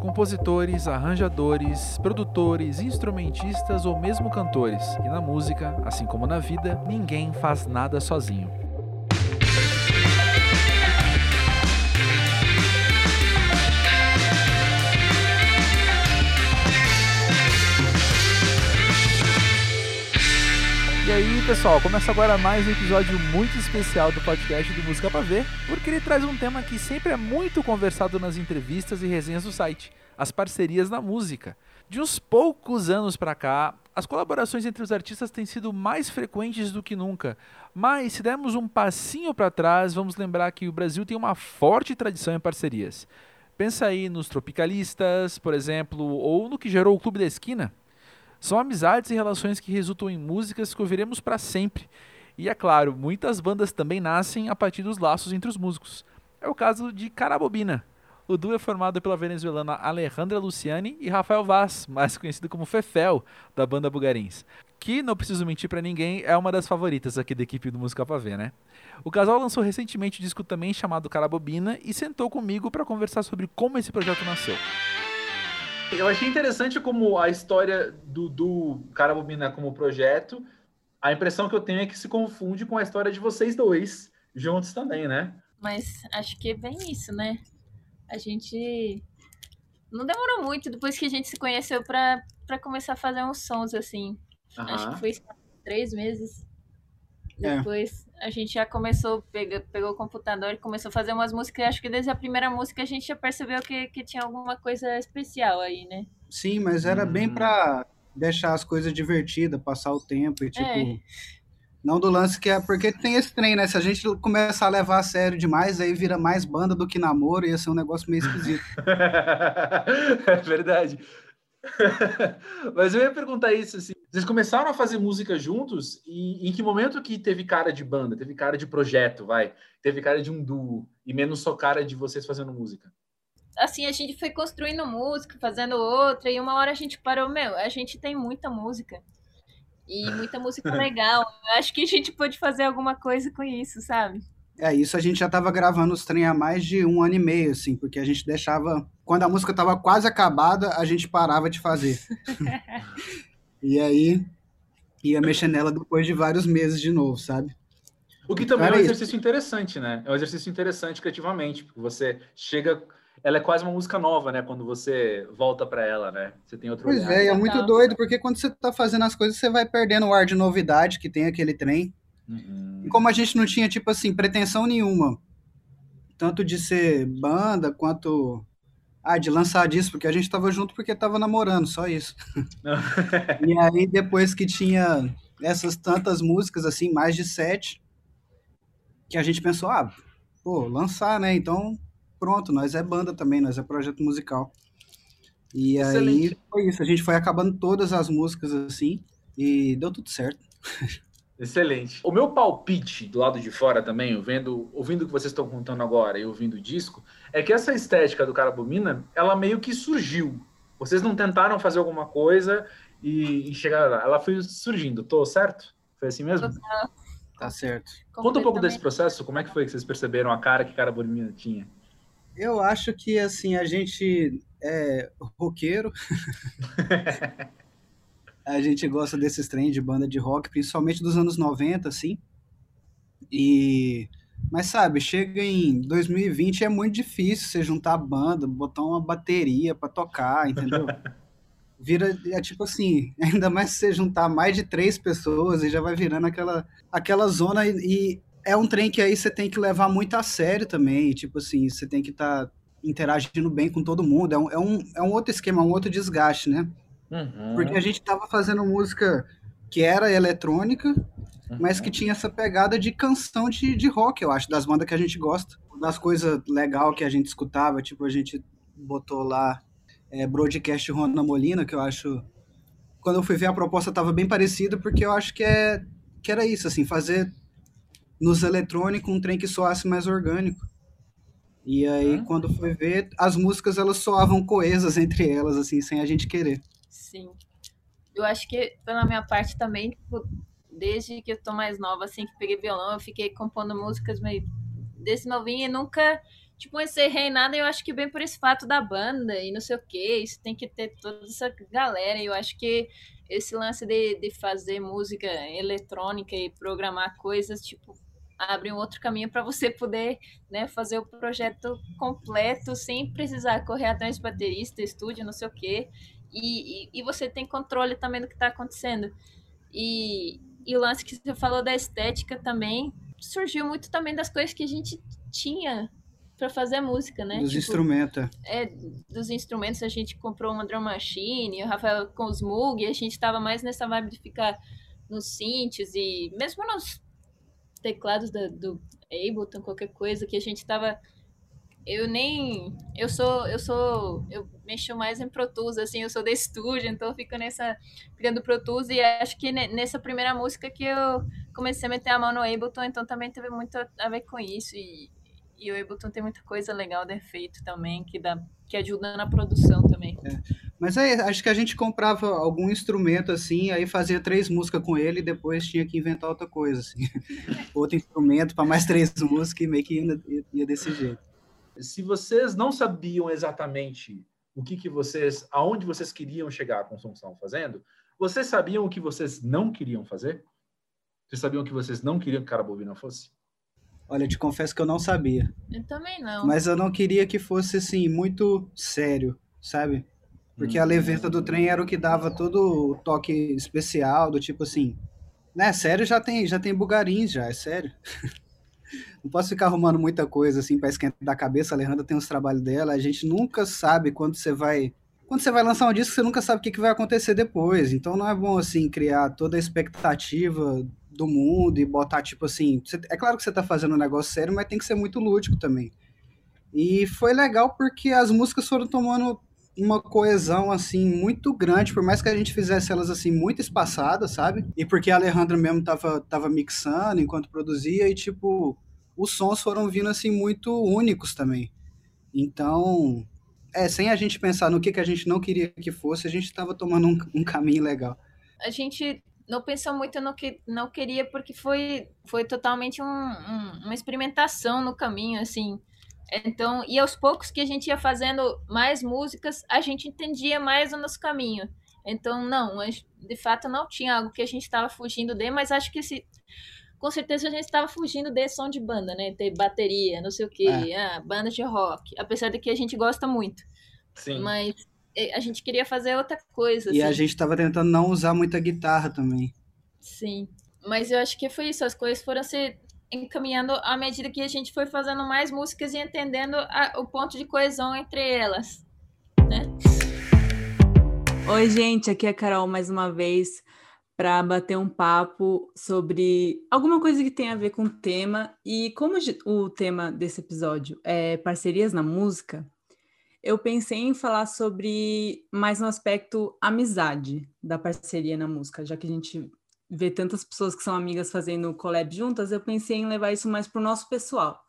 compositores, arranjadores, produtores, instrumentistas ou mesmo cantores. E na música, assim como na vida, ninguém faz nada sozinho. E aí, pessoal, começa agora mais um episódio muito especial do podcast do Música Pra Ver, porque ele traz um tema que sempre é muito conversado nas entrevistas e resenhas do site: as parcerias na música. De uns poucos anos pra cá, as colaborações entre os artistas têm sido mais frequentes do que nunca. Mas se dermos um passinho para trás, vamos lembrar que o Brasil tem uma forte tradição em parcerias. Pensa aí nos tropicalistas, por exemplo, ou no que gerou o Clube da Esquina. São amizades e relações que resultam em músicas que ouviremos para sempre. E é claro, muitas bandas também nascem a partir dos laços entre os músicos. É o caso de Carabobina. O duo é formado pela venezuelana Alejandra Luciani e Rafael Vaz, mais conhecido como Fefel, da banda Bugarins. Que, não preciso mentir para ninguém, é uma das favoritas aqui da equipe do Música Pra Ver, né? O casal lançou recentemente um disco também chamado Carabobina e sentou comigo para conversar sobre como esse projeto nasceu. Eu achei interessante como a história do, do Carabobina como projeto, a impressão que eu tenho é que se confunde com a história de vocês dois juntos também, né? Mas acho que é bem isso, né? A gente não demorou muito depois que a gente se conheceu para começar a fazer uns sons assim. Uhum. Acho que foi três meses. É. Depois é. a gente já começou, pegou, pegou o computador e começou a fazer umas músicas. Acho que desde a primeira música a gente já percebeu que, que tinha alguma coisa especial aí, né? Sim, mas era hum. bem pra deixar as coisas divertidas, passar o tempo e tipo. É. Não do lance que é. Porque tem esse trem, né? Se a gente começar a levar a sério demais, aí vira mais banda do que namoro, ia ser um negócio meio esquisito. é verdade. Mas eu ia perguntar isso assim. Vocês começaram a fazer música juntos e em que momento que teve cara de banda, teve cara de projeto, vai, teve cara de um duo e menos só cara de vocês fazendo música? Assim, a gente foi construindo música, fazendo outra e uma hora a gente parou, meu, a gente tem muita música e muita música legal. Eu acho que a gente pode fazer alguma coisa com isso, sabe? É, isso a gente já tava gravando os trem há mais de um ano e meio, assim, porque a gente deixava. Quando a música tava quase acabada, a gente parava de fazer. e aí ia mexer nela depois de vários meses de novo, sabe? O que também é um exercício isso. interessante, né? É um exercício interessante criativamente, porque você chega. Ela é quase uma música nova, né? Quando você volta para ela, né? Você tem outro Pois olhar. é, é muito doido, porque quando você tá fazendo as coisas, você vai perdendo o ar de novidade que tem aquele trem. Uhum. E como a gente não tinha, tipo assim, pretensão nenhuma, tanto de ser banda quanto ah, de lançar disso, porque a gente tava junto porque tava namorando, só isso. e aí, depois que tinha essas tantas músicas, assim, mais de sete, que a gente pensou, ah, pô, lançar, né? Então, pronto, nós é banda também, nós é projeto musical. E Excelente. aí foi isso, a gente foi acabando todas as músicas assim, e deu tudo certo. Excelente. O meu palpite do lado de fora também, ouvindo, ouvindo o que vocês estão contando agora e ouvindo o disco, é que essa estética do Carabomina, ela meio que surgiu. Vocês não tentaram fazer alguma coisa e, e chegar lá. Ela foi surgindo, tô certo? Foi assim mesmo? Tá certo. Conta um pouco desse processo, como é que foi que vocês perceberam a cara que Carabomina tinha? Eu acho que, assim, a gente é roqueiro. A gente gosta desses trem de banda de rock, principalmente dos anos 90, assim. E mas sabe, chega em 2020 é muito difícil você juntar a banda, botar uma bateria para tocar, entendeu? Vira, é tipo assim, ainda mais se você juntar mais de três pessoas e já vai virando aquela, aquela zona e, e é um trem que aí você tem que levar muito a sério também, tipo assim, você tem que estar tá interagindo bem com todo mundo, é um, é, um, é um outro esquema, um outro desgaste, né? Uhum. Porque a gente tava fazendo música que era eletrônica, uhum. mas que tinha essa pegada de canção de, de rock, eu acho, das bandas que a gente gosta. Das coisas legal que a gente escutava, tipo, a gente botou lá é, Broadcast Rona Molina, que eu acho. Quando eu fui ver a proposta tava bem parecida, porque eu acho que, é, que era isso, assim, fazer nos eletrônicos um trem que soasse mais orgânico. E aí, uhum. quando foi ver, as músicas elas soavam coesas entre elas, assim, sem a gente querer. Sim. Eu acho que, pela minha parte também, tipo, desde que eu tô mais nova, assim, que peguei violão, eu fiquei compondo músicas meio desse novinho e nunca tipo, esse reinado eu acho que bem por esse fato da banda e não sei o que, isso tem que ter toda essa galera. Eu acho que esse lance de, de fazer música eletrônica e programar coisas, tipo, abre um outro caminho para você poder né, fazer o projeto completo sem precisar correr atrás de baterista, estúdio, não sei o quê. E, e, e você tem controle também do que está acontecendo. E, e o lance que você falou da estética também surgiu muito também das coisas que a gente tinha para fazer música, né? Dos tipo, instrumentos. É, dos instrumentos a gente comprou uma drum machine, o Rafael com os Moog, e a gente estava mais nessa vibe de ficar nos synths e mesmo nos teclados da, do Ableton, qualquer coisa, que a gente estava eu nem eu sou eu sou eu mexo mais em Pro Tools assim eu sou de estúdio então eu fico nessa criando Pro Tools e acho que nessa primeira música que eu comecei a meter a mão no Ableton então também teve muito a ver com isso e, e o Ableton tem muita coisa legal de efeito também que dá que ajuda na produção também é. mas aí acho que a gente comprava algum instrumento assim aí fazia três músicas com ele e depois tinha que inventar outra coisa assim outro instrumento para mais três músicas e meio que ia, ia desse jeito se vocês não sabiam exatamente o que, que vocês, aonde vocês queriam chegar com o som que estavam fazendo, vocês sabiam o que vocês não queriam fazer? Vocês sabiam o que vocês não queriam que Carabobina fosse? Olha, eu te confesso que eu não sabia. Eu também não. Mas eu não queria que fosse assim muito sério, sabe? Porque hum. a leveta do trem era o que dava todo o toque especial, do tipo assim, né? Sério já tem, já tem bugarins já, é sério. não posso ficar arrumando muita coisa assim para esquentar a cabeça. A Alejandra tem os trabalhos dela. A gente nunca sabe quando você vai. Quando você vai lançar um disco, você nunca sabe o que, que vai acontecer depois. Então não é bom assim criar toda a expectativa do mundo e botar tipo assim. Você, é claro que você tá fazendo um negócio sério, mas tem que ser muito lúdico também. E foi legal porque as músicas foram tomando uma coesão assim muito grande, por mais que a gente fizesse elas assim muito espaçadas, sabe? E porque a Alejandra mesmo tava, tava mixando enquanto produzia e tipo, os sons foram vindo assim muito únicos também. Então, é, sem a gente pensar no que, que a gente não queria que fosse, a gente estava tomando um, um, caminho legal. A gente não pensou muito no que não queria porque foi foi totalmente um, um, uma experimentação no caminho, assim. Então, e aos poucos que a gente ia fazendo mais músicas, a gente entendia mais o nosso caminho. Então, não, de fato não tinha algo que a gente estava fugindo de, mas acho que se, com certeza a gente estava fugindo de som de banda, né? Ter bateria, não sei o quê, é. ah, banda de rock. Apesar de que a gente gosta muito. Sim. Mas eh, a gente queria fazer outra coisa. E assim. a gente estava tentando não usar muita guitarra também. Sim. Mas eu acho que foi isso, as coisas foram se encaminhando à medida que a gente foi fazendo mais músicas e entendendo a, o ponto de coesão entre elas, né? Oi, gente, aqui é a Carol mais uma vez para bater um papo sobre alguma coisa que tem a ver com o tema. E como o tema desse episódio é parcerias na música, eu pensei em falar sobre mais um aspecto amizade da parceria na música, já que a gente ver tantas pessoas que são amigas fazendo collab juntas, eu pensei em levar isso mais para o nosso pessoal.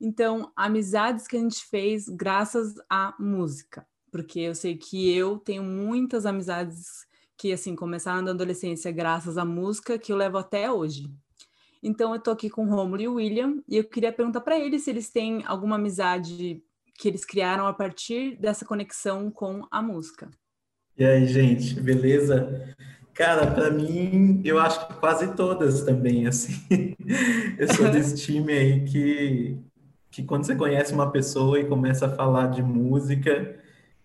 Então, amizades que a gente fez graças à música, porque eu sei que eu tenho muitas amizades que assim começaram na adolescência graças à música que eu levo até hoje. Então eu tô aqui com o Romulo e o William e eu queria perguntar para eles se eles têm alguma amizade que eles criaram a partir dessa conexão com a música. E aí, gente, beleza? Cara, para mim, eu acho que quase todas também, assim. Eu sou desse time aí que, que quando você conhece uma pessoa e começa a falar de música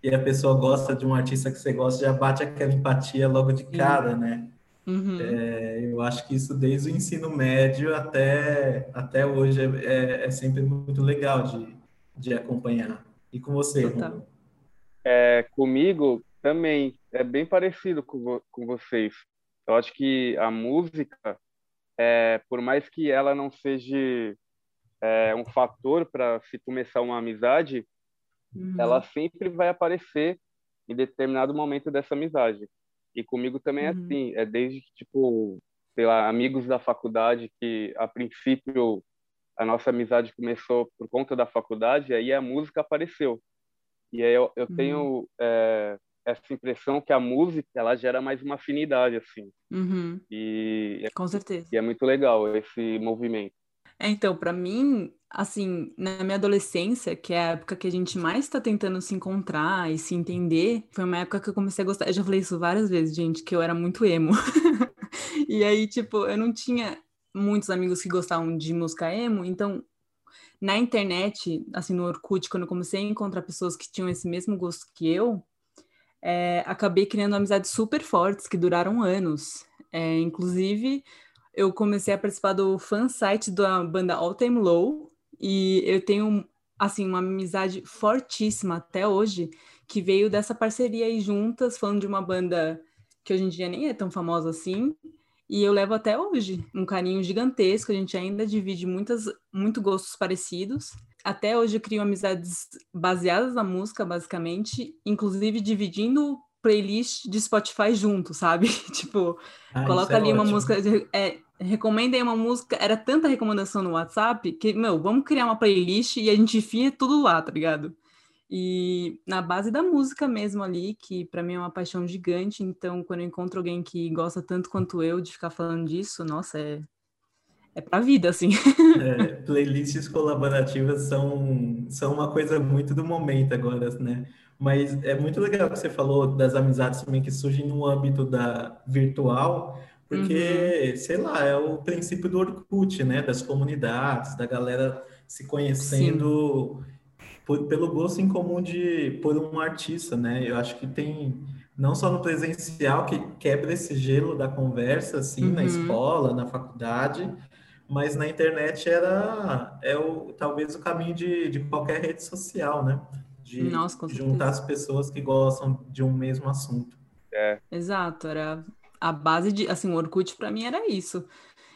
e a pessoa gosta de um artista que você gosta, já bate aquela empatia logo de cara, né? Uhum. É, eu acho que isso desde o ensino médio até, até hoje é, é, sempre muito legal de, de acompanhar. E com você, É, comigo, também é bem parecido com, com vocês. Eu acho que a música, é, por mais que ela não seja é, um fator para se começar uma amizade, uhum. ela sempre vai aparecer em determinado momento dessa amizade. E comigo também é uhum. é assim, é desde que, tipo, sei lá, amigos da faculdade que, a princípio, a nossa amizade começou por conta da faculdade, aí a música apareceu. E aí eu, eu uhum. tenho é, essa impressão que a música ela gera mais uma afinidade assim uhum. e com certeza e é muito legal esse movimento é, então para mim assim, na minha adolescência, que é a época que a gente mais está tentando se encontrar e se entender, foi uma época que eu comecei a gostar. Eu já falei isso várias vezes, gente, que eu era muito emo. e aí, tipo, eu não tinha muitos amigos que gostavam de música emo, então na internet, assim, no Orkut, quando eu comecei a encontrar pessoas que tinham esse mesmo gosto que eu, é, acabei criando amizades super fortes que duraram anos. É, inclusive, eu comecei a participar do fan site da banda All Time Low e eu tenho assim uma amizade fortíssima até hoje que veio dessa parceria aí juntas, falando de uma banda que hoje em dia nem é tão famosa assim, e eu levo até hoje um carinho gigantesco, a gente ainda divide muitas, muito gostos parecidos. Até hoje eu crio amizades baseadas na música, basicamente, inclusive dividindo playlist de Spotify junto, sabe? tipo, ah, coloca é ali ótimo. uma música, é, recomenda aí uma música, era tanta recomendação no WhatsApp que, meu, vamos criar uma playlist e a gente enfia tudo lá, tá ligado? E na base da música mesmo ali, que para mim é uma paixão gigante, então quando eu encontro alguém que gosta tanto quanto eu de ficar falando disso, nossa, é é pra vida, assim. É, playlists colaborativas são, são uma coisa muito do momento agora, né? Mas é muito legal que você falou das amizades também que surgem no âmbito da virtual, porque, uhum. sei lá, é o princípio do Orkut, né? Das comunidades, da galera se conhecendo por, pelo gosto em comum de por um artista, né? Eu acho que tem não só no presencial que quebra esse gelo da conversa, assim, uhum. na escola, na faculdade, mas na internet era é o talvez o caminho de, de qualquer rede social, né? De Nossa, juntar as pessoas que gostam de um mesmo assunto. É. Exato, era a base de, assim, o Orkut para mim era isso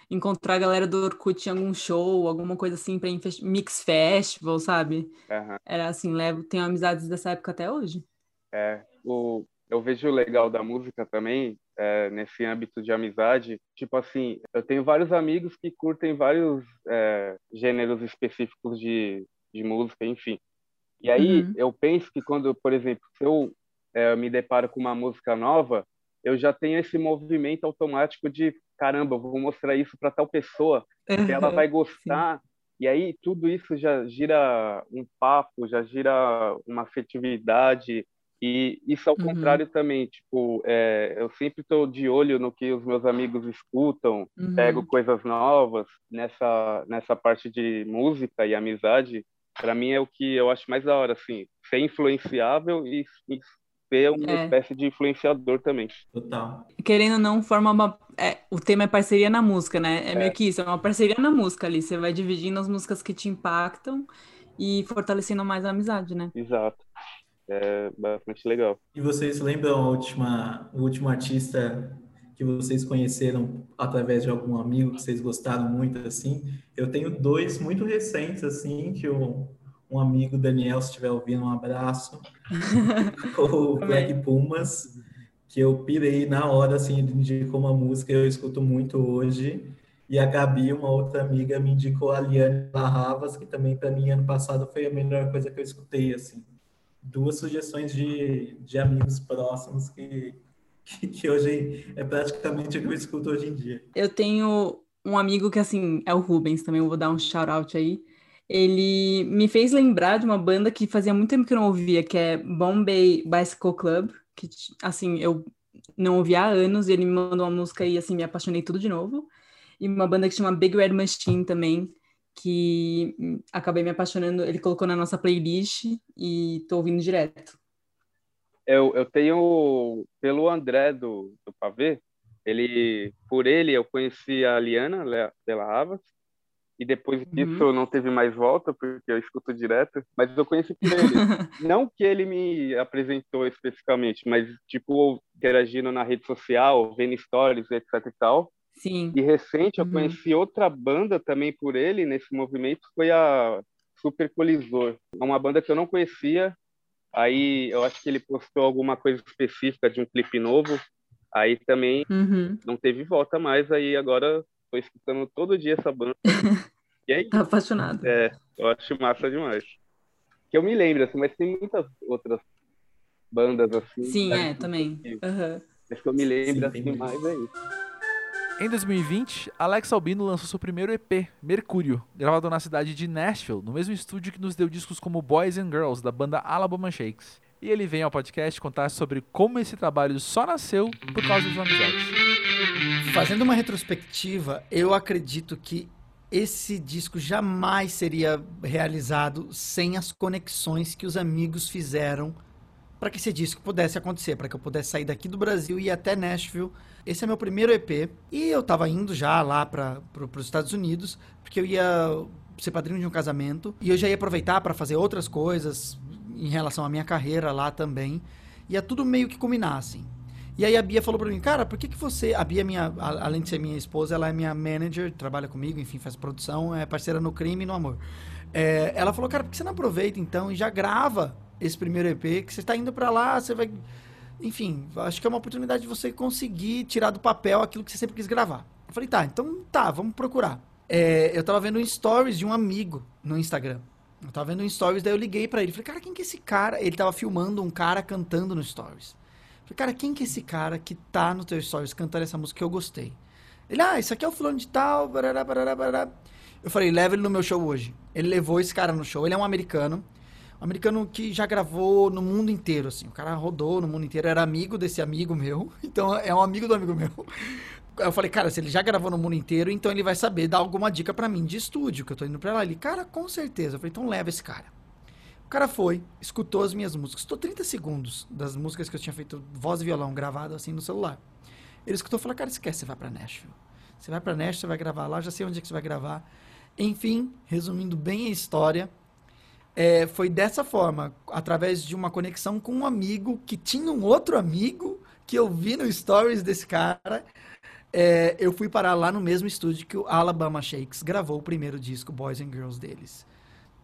encontrar a galera do Orkut em algum show, alguma coisa assim, para mix festival, sabe? Uhum. Era assim, levo, tenho amizades dessa época até hoje. É, o, eu vejo o legal da música também, é, nesse âmbito de amizade, tipo assim, eu tenho vários amigos que curtem vários é, gêneros específicos de, de música, enfim. E aí uhum. eu penso que quando, por exemplo, se eu é, me deparo com uma música nova, eu já tenho esse movimento automático de caramba, vou mostrar isso para tal pessoa, que ela vai gostar. Sim. E aí tudo isso já gira um papo, já gira uma afetividade. E isso ao uhum. contrário também, tipo, é, eu sempre estou de olho no que os meus amigos escutam, uhum. pego coisas novas nessa nessa parte de música e amizade. Para mim é o que eu acho mais da hora, assim, ser influenciável e, e ser uma é. espécie de influenciador também. Total. Querendo ou não, forma uma. É, o tema é parceria na música, né? É, é, meio que isso, é uma parceria na música ali. Você vai dividindo as músicas que te impactam e fortalecendo mais a amizade, né? Exato. É bastante legal. E vocês lembram a última, o último artista que vocês conheceram através de algum amigo que vocês gostaram muito assim? Eu tenho dois muito recentes assim que eu um amigo Daniel, se estiver ouvindo, um abraço. o Black Pumas, que eu pirei na hora, assim, ele indicou uma música eu escuto muito hoje. E a Gabi, uma outra amiga, me indicou a Liane Larravas, que também, para mim, ano passado foi a melhor coisa que eu escutei, assim. Duas sugestões de, de amigos próximos que, que, que hoje é praticamente o que eu escuto hoje em dia. Eu tenho um amigo que, assim, é o Rubens, também vou dar um shout-out aí ele me fez lembrar de uma banda que fazia muito tempo que eu não ouvia, que é Bombay Bicycle Club, que, assim, eu não ouvia há anos, e ele me mandou uma música e, assim, me apaixonei tudo de novo. E uma banda que chama Big Red Machine também, que acabei me apaixonando, ele colocou na nossa playlist e tô ouvindo direto. Eu, eu tenho, pelo André do, do Pavê, ele, por ele eu conheci a Liana Della Havas, e depois uhum. disso não teve mais volta, porque eu escuto direto, mas eu conheci por ele. não que ele me apresentou especificamente, mas, tipo, interagindo na rede social, vendo stories, etc e tal. Sim. E recente eu uhum. conheci outra banda também por ele, nesse movimento, foi a Super Colisor. É uma banda que eu não conhecia, aí eu acho que ele postou alguma coisa específica de um clipe novo, aí também uhum. não teve volta mais, aí agora tô escutando todo dia essa banda. E aí, tá apaixonado. É, eu acho massa demais. Que eu me lembro, assim, mas tem muitas outras bandas assim. Sim, é, também. Uhum. Mas que eu me lembro Sim, assim mais é isso. Em 2020, Alex Albino lançou seu primeiro EP, Mercúrio, gravado na cidade de Nashville, no mesmo estúdio que nos deu discos como Boys and Girls, da banda Alabama Shakes. E ele vem ao podcast contar sobre como esse trabalho só nasceu por causa de uma amizade. Fazendo uma retrospectiva, eu acredito que esse disco jamais seria realizado sem as conexões que os amigos fizeram para que esse disco pudesse acontecer, para que eu pudesse sair daqui do Brasil e ir até Nashville. Esse é meu primeiro EP e eu estava indo já lá para pro, os Estados Unidos, porque eu ia ser padrinho de um casamento e eu já ia aproveitar para fazer outras coisas em relação à minha carreira lá também. Ia tudo meio que combinar assim. E aí a Bia falou para mim, cara, por que que você... A Bia, minha, além de ser minha esposa, ela é minha manager, trabalha comigo, enfim, faz produção, é parceira no crime e no amor. É, ela falou, cara, por que você não aproveita então e já grava esse primeiro EP, que você está indo para lá, você vai. Enfim, acho que é uma oportunidade de você conseguir tirar do papel aquilo que você sempre quis gravar. Eu falei, tá, então tá, vamos procurar. É, eu tava vendo um stories de um amigo no Instagram. Eu tava vendo um stories, daí eu liguei para ele. Falei, cara, quem que é esse cara? Ele tava filmando um cara cantando no stories. Falei, cara, quem que é esse cara que tá no teu stories cantando essa música que eu gostei? Ele, ah, isso aqui é o fulano de tal, barará, barará, barará. Eu falei, leva ele no meu show hoje. Ele levou esse cara no show. Ele é um americano americano que já gravou no mundo inteiro, assim. O cara rodou no mundo inteiro, era amigo desse amigo meu. Então, é um amigo do amigo meu. Eu falei, cara, se ele já gravou no mundo inteiro, então ele vai saber dar alguma dica para mim de estúdio, que eu tô indo pra lá. Ele, cara, com certeza. Eu falei, então leva esse cara. O cara foi, escutou as minhas músicas. Escutou 30 segundos das músicas que eu tinha feito, voz e violão, gravado assim no celular. Ele escutou e falou, cara, esquece, você vai pra Nashville. Você vai pra Nashville, você vai gravar lá, já sei onde é que você vai gravar. Enfim, resumindo bem a história, é, foi dessa forma, através de uma conexão com um amigo que tinha um outro amigo que eu vi no stories desse cara. É, eu fui parar lá no mesmo estúdio que o Alabama Shakes gravou o primeiro disco Boys and Girls deles.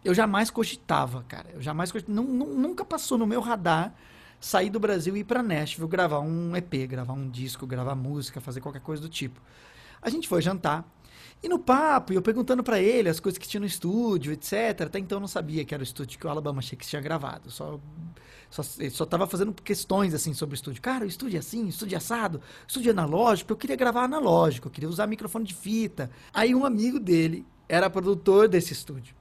Eu jamais cogitava, cara. Eu jamais cogitava, nunca passou no meu radar sair do Brasil e ir para Nashville gravar um EP, gravar um disco, gravar música, fazer qualquer coisa do tipo. A gente foi jantar. E no papo, eu perguntando para ele as coisas que tinha no estúdio, etc. Até então eu não sabia que era o estúdio que o Alabama Shakes tinha gravado. Só, só, só tava fazendo questões assim sobre o estúdio. Cara, o estúdio é assim, estúdio é assado, estúdio é analógico. Eu queria gravar analógico, eu queria usar microfone de fita. Aí um amigo dele era produtor desse estúdio.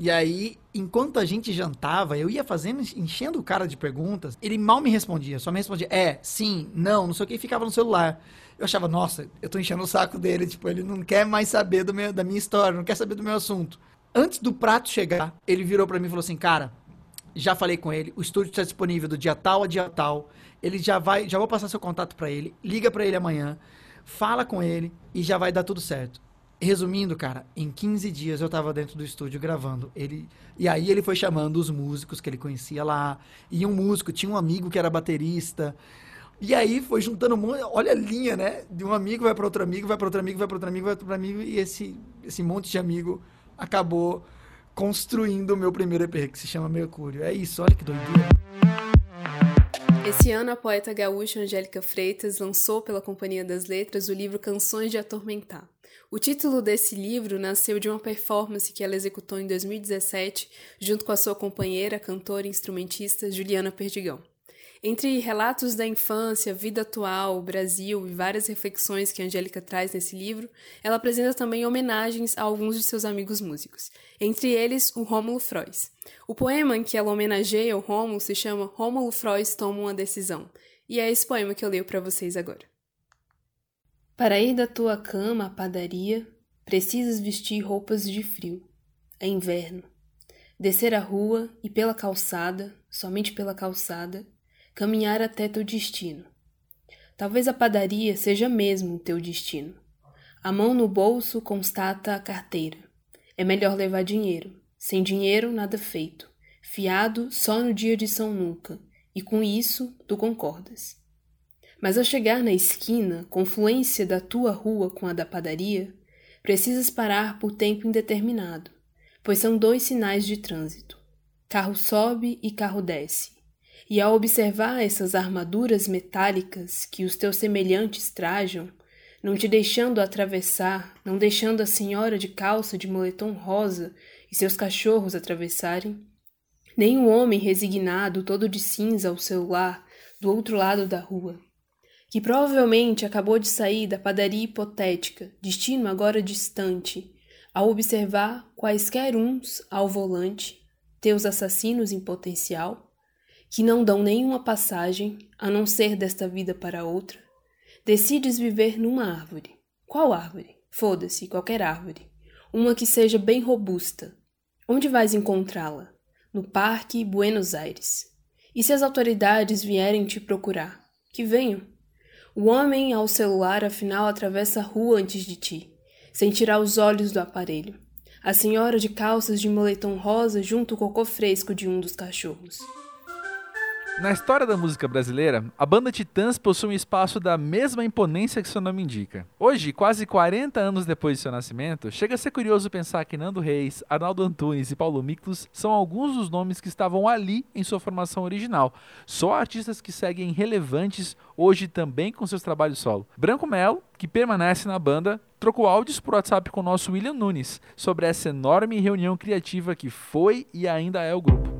E aí, enquanto a gente jantava, eu ia fazendo, enchendo o cara de perguntas. Ele mal me respondia, só me respondia é, sim, não, não sei o que, e ficava no celular. Eu achava, nossa, eu tô enchendo o saco dele, tipo, ele não quer mais saber do meu, da minha história, não quer saber do meu assunto. Antes do prato chegar, ele virou para mim e falou assim, cara, já falei com ele, o estúdio está disponível do dia tal a dia tal. Ele já vai, já vou passar seu contato para ele, liga para ele amanhã, fala com ele e já vai dar tudo certo. Resumindo, cara, em 15 dias eu tava dentro do estúdio gravando. Ele e aí ele foi chamando os músicos que ele conhecia lá. E um músico, tinha um amigo que era baterista. E aí foi juntando um monte, olha a linha, né? De um amigo vai para outro amigo, vai para outro amigo, vai para outro amigo, vai para outro amigo e esse esse monte de amigo acabou construindo o meu primeiro EP que se chama Mercúrio. É isso, olha que doideira. Esse ano, a poeta gaúcha Angélica Freitas lançou pela Companhia das Letras o livro Canções de Atormentar. O título desse livro nasceu de uma performance que ela executou em 2017 junto com a sua companheira, cantora e instrumentista Juliana Perdigão. Entre relatos da infância, vida atual, Brasil e várias reflexões que Angélica traz nesse livro, ela apresenta também homenagens a alguns de seus amigos músicos, entre eles o Rômulo Frois. O poema em que ela homenageia o Rômulo se chama Rômulo Frois Toma uma Decisão, e é esse poema que eu leio para vocês agora. Para ir da tua cama à padaria, precisas vestir roupas de frio. É inverno. Descer a rua e pela calçada, somente pela calçada, caminhar até teu destino. Talvez a padaria seja mesmo teu destino. A mão no bolso constata a carteira. É melhor levar dinheiro. Sem dinheiro, nada feito. Fiado só no dia de São Nunca. E com isso, tu concordas. Mas ao chegar na esquina, confluência da tua rua com a da padaria, precisas parar por tempo indeterminado, pois são dois sinais de trânsito. Carro sobe e carro desce. E ao observar essas armaduras metálicas que os teus semelhantes trajam, não te deixando atravessar, não deixando a senhora de calça de moletom rosa e seus cachorros atravessarem, nem o homem resignado todo de cinza ao seu lar do outro lado da rua, que provavelmente acabou de sair da padaria hipotética, destino agora distante, ao observar quaisquer uns ao volante, teus assassinos em potencial, que não dão nenhuma passagem a não ser desta vida para outra, decides viver numa árvore. Qual árvore? Foda-se, qualquer árvore. Uma que seja bem robusta. Onde vais encontrá-la? No Parque Buenos Aires. E se as autoridades vierem te procurar? Que venham. O homem ao celular afinal atravessa a rua antes de ti sem tirar os olhos do aparelho. A senhora de calças de moletom rosa junto ao cocô fresco de um dos cachorros. Na história da música brasileira, a banda Titãs possui um espaço da mesma imponência que seu nome indica. Hoje, quase 40 anos depois de seu nascimento, chega a ser curioso pensar que Nando Reis, Arnaldo Antunes e Paulo Miklos são alguns dos nomes que estavam ali em sua formação original. Só artistas que seguem relevantes hoje também com seus trabalhos solo. Branco Melo, que permanece na banda, trocou áudios por WhatsApp com o nosso William Nunes sobre essa enorme reunião criativa que foi e ainda é o grupo.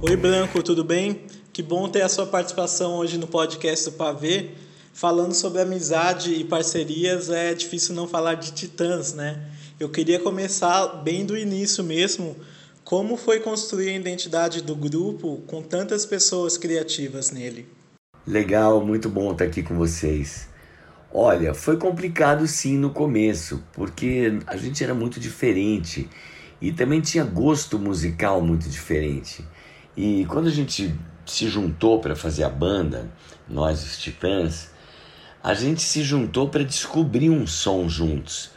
Oi, Branco, tudo bem? Que bom ter a sua participação hoje no podcast do Pavê. Falando sobre amizade e parcerias, é difícil não falar de Titãs, né? Eu queria começar bem do início mesmo. Como foi construir a identidade do grupo com tantas pessoas criativas nele? Legal, muito bom estar aqui com vocês. Olha, foi complicado sim no começo, porque a gente era muito diferente e também tinha gosto musical muito diferente. E quando a gente se juntou para fazer a banda, nós os Titãs, a gente se juntou para descobrir um som juntos.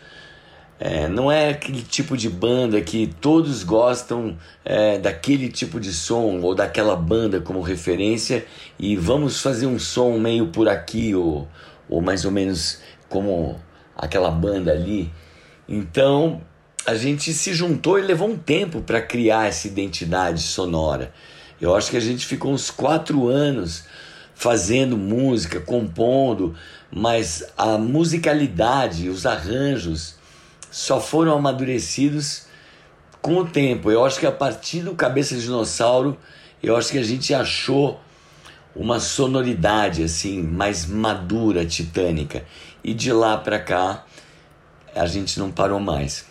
É, não é aquele tipo de banda que todos gostam é, daquele tipo de som ou daquela banda como referência e vamos fazer um som meio por aqui ou, ou mais ou menos como aquela banda ali. Então a gente se juntou e levou um tempo para criar essa identidade sonora. Eu acho que a gente ficou uns quatro anos fazendo música, compondo, mas a musicalidade, os arranjos só foram amadurecidos com o tempo. Eu acho que a partir do Cabeça de Dinossauro, eu acho que a gente achou uma sonoridade assim mais madura, titânica. E de lá para cá a gente não parou mais.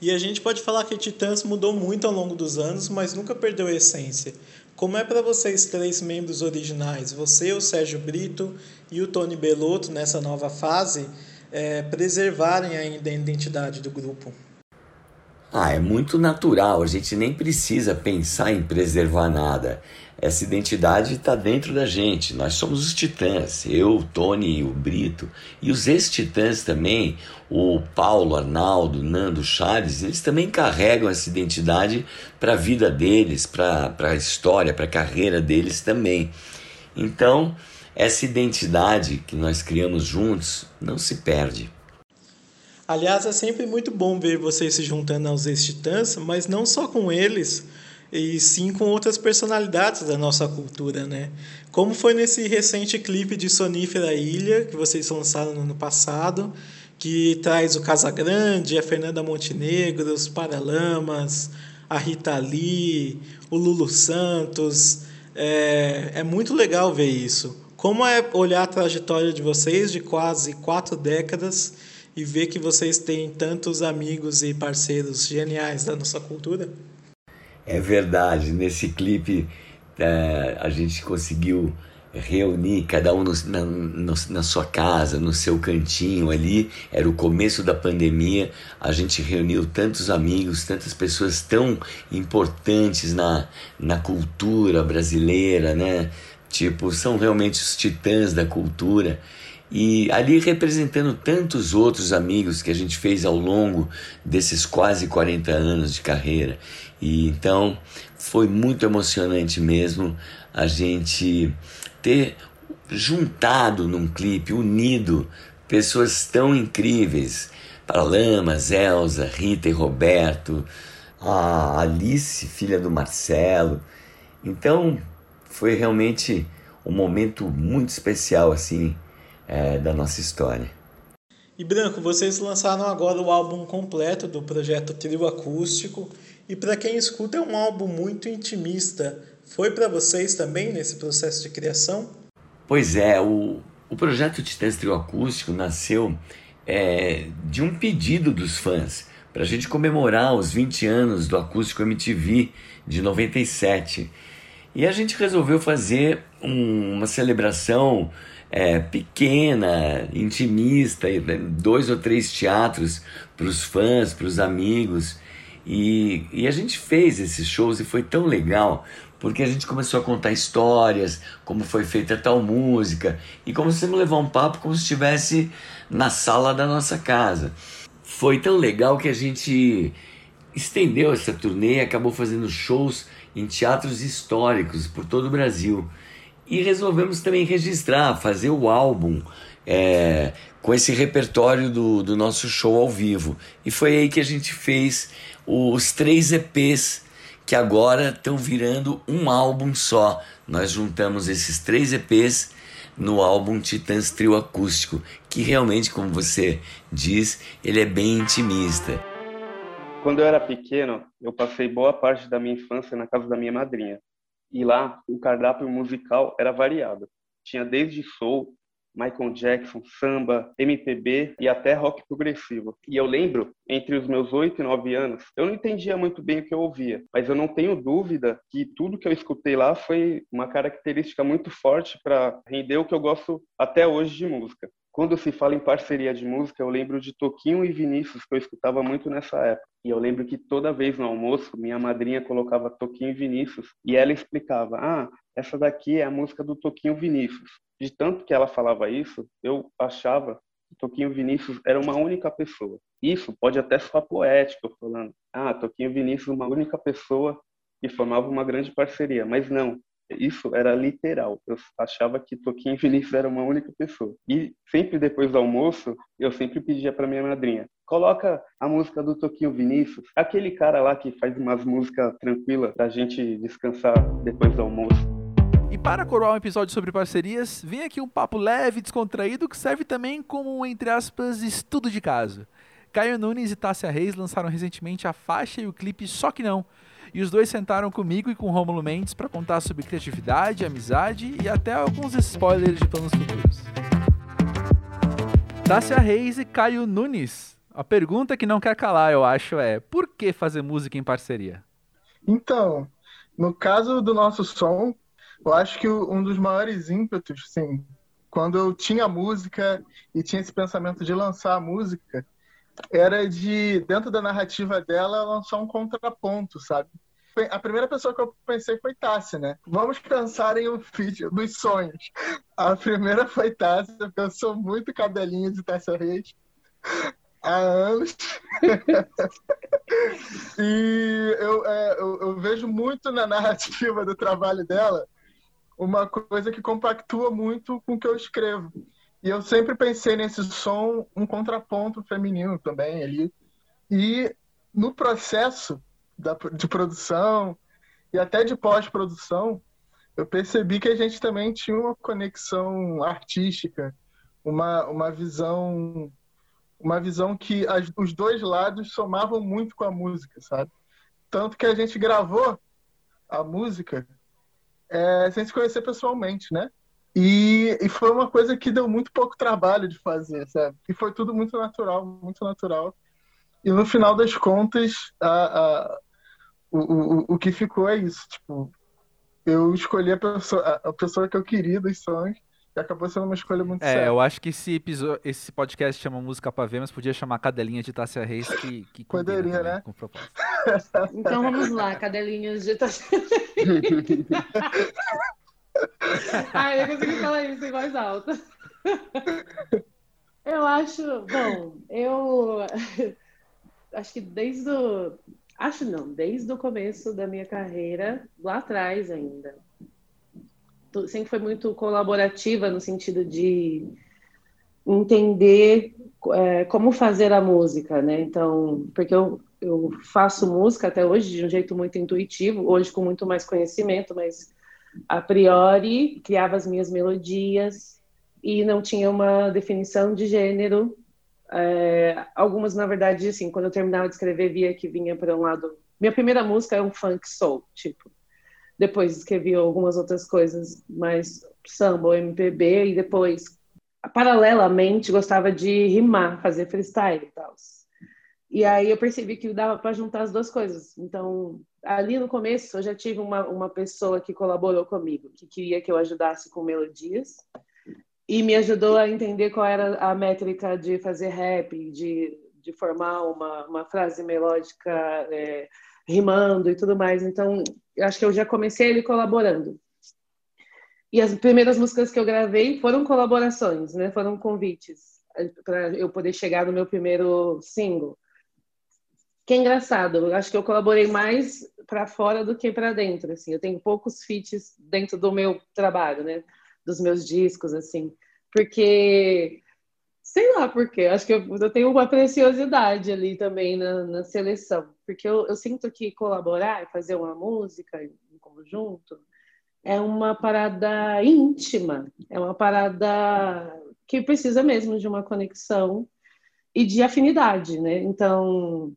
E a gente pode falar que Titãs mudou muito ao longo dos anos, mas nunca perdeu a essência. Como é para vocês três membros originais, você, o Sérgio Brito e o Tony Belotto nessa nova fase, é, preservarem ainda a identidade do grupo? Ah, é muito natural, a gente nem precisa pensar em preservar nada. Essa identidade está dentro da gente. Nós somos os titãs, eu, o Tony, o Brito. E os ex-titãs também, o Paulo, Arnaldo, Nando, Chaves, eles também carregam essa identidade para a vida deles, para a história, para a carreira deles também. Então, essa identidade que nós criamos juntos não se perde. Aliás, é sempre muito bom ver vocês se juntando aos ex-titãs, mas não só com eles e sim com outras personalidades da nossa cultura, né? Como foi nesse recente clipe de Sonífera Ilha, que vocês lançaram no ano passado, que traz o Casagrande, a Fernanda Montenegro, os Paralamas, a Rita Lee, o Lulu Santos. É, é muito legal ver isso. Como é olhar a trajetória de vocês de quase quatro décadas e ver que vocês têm tantos amigos e parceiros geniais da nossa cultura? É verdade, nesse clipe é, a gente conseguiu reunir cada um no, na, no, na sua casa, no seu cantinho ali. Era o começo da pandemia, a gente reuniu tantos amigos, tantas pessoas tão importantes na, na cultura brasileira, né? Tipo, são realmente os titãs da cultura. E ali representando tantos outros amigos que a gente fez ao longo desses quase 40 anos de carreira. E então foi muito emocionante mesmo a gente ter juntado num clipe, unido pessoas tão incríveis. Paralamas, Elza, Rita e Roberto, a Alice, filha do Marcelo. Então foi realmente um momento muito especial assim é, da nossa história. E Branco, vocês lançaram agora o álbum completo do projeto Trio Acústico e para quem escuta é um álbum muito intimista. Foi para vocês também nesse processo de criação? Pois é, o, o projeto Titãs Trio Acústico nasceu é, de um pedido dos fãs para a gente comemorar os 20 anos do Acústico MTV de 97. E a gente resolveu fazer um, uma celebração é, pequena, intimista, dois ou três teatros para os fãs, para os amigos. E, e a gente fez esses shows e foi tão legal, porque a gente começou a contar histórias, como foi feita tal música, e começamos a levar um papo como se estivesse na sala da nossa casa. Foi tão legal que a gente estendeu essa turnê e acabou fazendo shows em teatros históricos por todo o Brasil. E resolvemos também registrar, fazer o álbum é, com esse repertório do, do nosso show ao vivo. E foi aí que a gente fez os três EPs que agora estão virando um álbum só. Nós juntamos esses três EPs no álbum Titãs Trio Acústico, que realmente, como você diz, ele é bem intimista. Quando eu era pequeno, eu passei boa parte da minha infância na casa da minha madrinha. E lá o cardápio musical era variado. Tinha desde soul, Michael Jackson, samba, MPB e até rock progressivo. E eu lembro, entre os meus oito e nove anos, eu não entendia muito bem o que eu ouvia, mas eu não tenho dúvida que tudo que eu escutei lá foi uma característica muito forte para render o que eu gosto até hoje de música. Quando se fala em parceria de música, eu lembro de Toquinho e Vinícius, que eu escutava muito nessa época. E eu lembro que toda vez no almoço, minha madrinha colocava Toquinho e Vinícius e ela explicava: Ah, essa daqui é a música do Toquinho Vinícius. De tanto que ela falava isso, eu achava que Toquinho Vinícius era uma única pessoa. Isso pode até soar poético, falando: Ah, Toquinho Vinícius, uma única pessoa que formava uma grande parceria. Mas não, isso era literal. Eu achava que Toquinho Vinícius era uma única pessoa. E sempre depois do almoço, eu sempre pedia para minha madrinha: coloca a música do Toquinho Vinícius, aquele cara lá que faz umas músicas tranquilas pra gente descansar depois do almoço. E para coroar um episódio sobre parcerias, vem aqui um papo leve e descontraído que serve também como um, entre aspas, estudo de caso. Caio Nunes e Tássia Reis lançaram recentemente a faixa e o clipe Só Que Não, e os dois sentaram comigo e com Rômulo Mendes para contar sobre criatividade, amizade e até alguns spoilers de planos futuros. Tássia Reis e Caio Nunes. A pergunta que não quer calar, eu acho, é: por que fazer música em parceria? Então, no caso do nosso som, eu acho que um dos maiores ímpetos, sim, quando eu tinha música e tinha esse pensamento de lançar a música, era de, dentro da narrativa dela, lançar um contraponto, sabe? A primeira pessoa que eu pensei foi Tássia, né? Vamos pensar em um feat dos sonhos. A primeira foi Tássia, porque eu sou muito cabelinho de Tássia Reis há anos. e eu, é, eu, eu, vejo muito na narrativa do trabalho dela uma coisa que compactua muito com o que eu escrevo. E eu sempre pensei nesse som um contraponto feminino também ali. E no processo da, de produção e até de pós-produção, eu percebi que a gente também tinha uma conexão artística, uma, uma visão uma visão que as, os dois lados somavam muito com a música, sabe? Tanto que a gente gravou a música é, sem se conhecer pessoalmente, né? E, e, foi uma coisa que deu muito pouco trabalho de fazer, sabe? E foi tudo muito natural, muito natural. E no final das contas, a, a, o, o, o que ficou é isso. Tipo, eu escolhi a pessoa, a pessoa que eu queria dos sonhos e acabou sendo uma escolha muito É, eu acho que esse, episódio, esse podcast chama Música pra Ver, mas podia chamar Cadelinha de Tássia Reis, que, que Poderia, né? Com propósito. então vamos lá, Cadelinhas de Tássia Ai, eu consegui falar isso em voz alta. Eu acho, bom, eu acho que desde o. Acho não, desde o começo da minha carreira, lá atrás ainda. Sempre foi muito colaborativa no sentido de entender é, como fazer a música, né? Então, porque eu, eu faço música até hoje de um jeito muito intuitivo, hoje com muito mais conhecimento, mas a priori, criava as minhas melodias e não tinha uma definição de gênero. É, algumas, na verdade, assim, quando eu terminava de escrever, via que vinha para um lado. Minha primeira música é um funk soul, tipo. Depois escrevi algumas outras coisas mais samba ou MPB e depois, paralelamente, gostava de rimar, fazer freestyle e tal. E aí eu percebi que dava para juntar as duas coisas. Então, ali no começo, eu já tive uma, uma pessoa que colaborou comigo, que queria que eu ajudasse com melodias e me ajudou a entender qual era a métrica de fazer rap, de, de formar uma, uma frase melódica é, rimando e tudo mais. Então, acho que eu já comecei ele colaborando. E as primeiras músicas que eu gravei foram colaborações, né? Foram convites para eu poder chegar no meu primeiro single. Que é engraçado, eu acho que eu colaborei mais para fora do que para dentro, assim. Eu tenho poucos feats dentro do meu trabalho, né? Dos meus discos, assim. Porque sei lá por quê, acho que eu, eu, tenho uma preciosidade ali também na, na seleção, porque eu, eu, sinto que colaborar, fazer uma música em conjunto, é uma parada íntima, é uma parada que precisa mesmo de uma conexão e de afinidade, né? Então,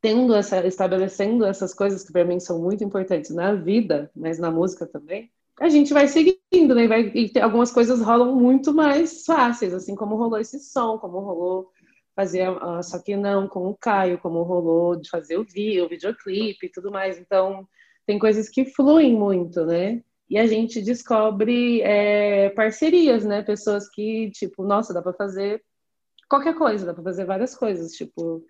tendo essa, estabelecendo essas coisas que para mim são muito importantes na vida, mas na música também, a gente vai seguindo, né? Vai, e algumas coisas rolam muito mais fáceis, assim como rolou esse som, como rolou fazer uh, só que não com o Caio, como rolou de fazer o vídeo, o videoclipe e tudo mais. Então, tem coisas que fluem muito, né? E a gente descobre é, parcerias, né? Pessoas que, tipo, nossa, dá para fazer qualquer coisa, dá para fazer várias coisas, tipo,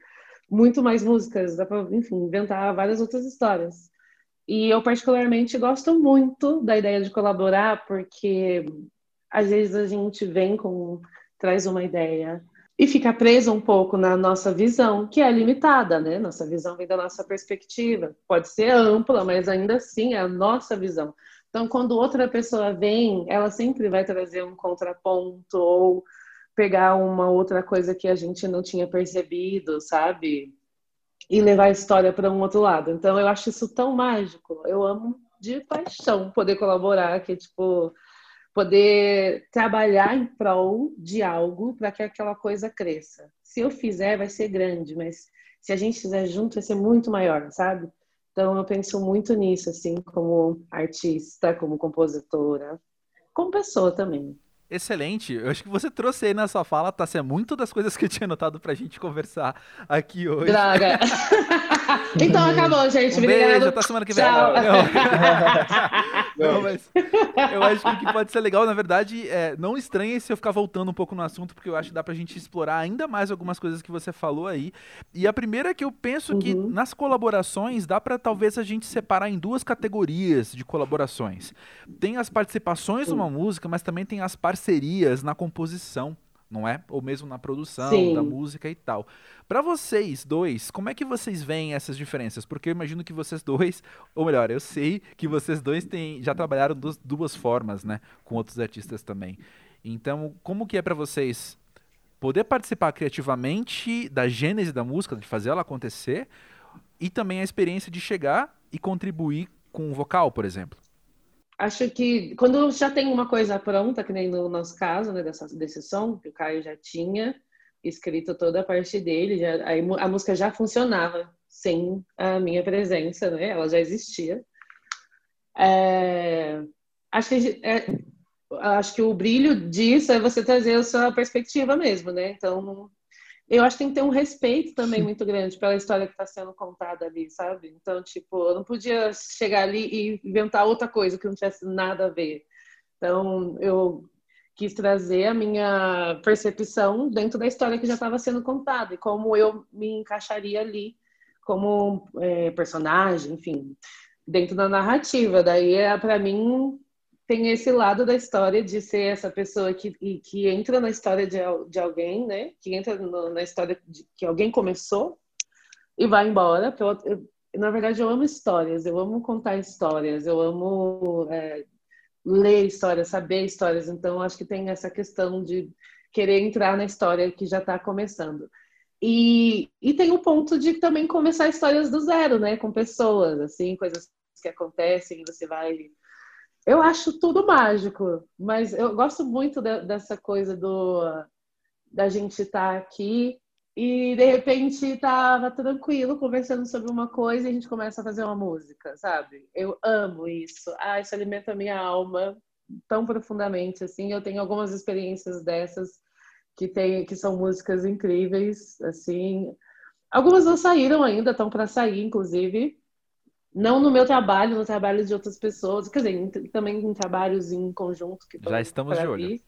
muito mais músicas, dá para, enfim, inventar várias outras histórias. E eu particularmente gosto muito da ideia de colaborar, porque às vezes a gente vem com traz uma ideia e fica preso um pouco na nossa visão, que é limitada, né? Nossa visão vem da nossa perspectiva. Pode ser ampla, mas ainda assim é a nossa visão. Então, quando outra pessoa vem, ela sempre vai trazer um contraponto ou pegar uma outra coisa que a gente não tinha percebido, sabe? E levar a história para um outro lado. Então, eu acho isso tão mágico. Eu amo de paixão poder colaborar, que tipo poder trabalhar em prol de algo para que aquela coisa cresça. Se eu fizer, vai ser grande, mas se a gente fizer junto, vai ser muito maior, sabe? Então eu penso muito nisso, assim, como artista, como compositora, como pessoa também. Excelente. Eu acho que você trouxe aí na sua fala, tá? é muito das coisas que eu tinha notado pra gente conversar aqui hoje. Droga. então acabou, gente. Um Obrigado. beijo, até semana que vem. Tchau. Não, não, mas eu acho que o que pode ser legal, na verdade, é não estranhe se eu ficar voltando um pouco no assunto, porque eu acho que dá pra gente explorar ainda mais algumas coisas que você falou aí. E a primeira é que eu penso uhum. que nas colaborações dá para talvez a gente separar em duas categorias de colaborações. Tem as participações numa música, mas também tem as participações parcerias na composição, não é? Ou mesmo na produção Sim. da música e tal. Para vocês dois, como é que vocês veem essas diferenças? Porque eu imagino que vocês dois, ou melhor, eu sei que vocês dois têm, já trabalharam duas, duas formas, né, com outros artistas também. Então, como que é para vocês poder participar criativamente da gênese da música, de fazer ela acontecer, e também a experiência de chegar e contribuir com o vocal, por exemplo? Acho que quando já tem uma coisa pronta, que nem no nosso caso, né, dessa, desse som, que o Caio já tinha escrito toda a parte dele, já, a música já funcionava sem a minha presença, né? Ela já existia. É, acho que é, acho que o brilho disso é você trazer a sua perspectiva mesmo, né? Então eu acho que tem que ter um respeito também muito grande pela história que está sendo contada ali, sabe? Então, tipo, eu não podia chegar ali e inventar outra coisa que não tivesse nada a ver. Então, eu quis trazer a minha percepção dentro da história que já estava sendo contada e como eu me encaixaria ali como é, personagem, enfim, dentro da narrativa. Daí, é, para mim, tem esse lado da história de ser essa pessoa que, que entra na história de, de alguém, né? Que entra no, na história de, que alguém começou e vai embora. Eu, eu, na verdade, eu amo histórias, eu amo contar histórias, eu amo é, ler histórias, saber histórias. Então, acho que tem essa questão de querer entrar na história que já está começando. E, e tem o ponto de também começar histórias do zero, né? Com pessoas, assim, coisas que acontecem, você vai eu acho tudo mágico, mas eu gosto muito de, dessa coisa do da gente estar tá aqui e de repente estava tranquilo conversando sobre uma coisa e a gente começa a fazer uma música, sabe? Eu amo isso. Ah, isso alimenta a minha alma tão profundamente assim. Eu tenho algumas experiências dessas que tem que são músicas incríveis, assim. Algumas não saíram ainda, estão para sair, inclusive. Não no meu trabalho, no trabalho de outras pessoas, quer dizer, também em trabalhos em conjunto que já estamos de olho.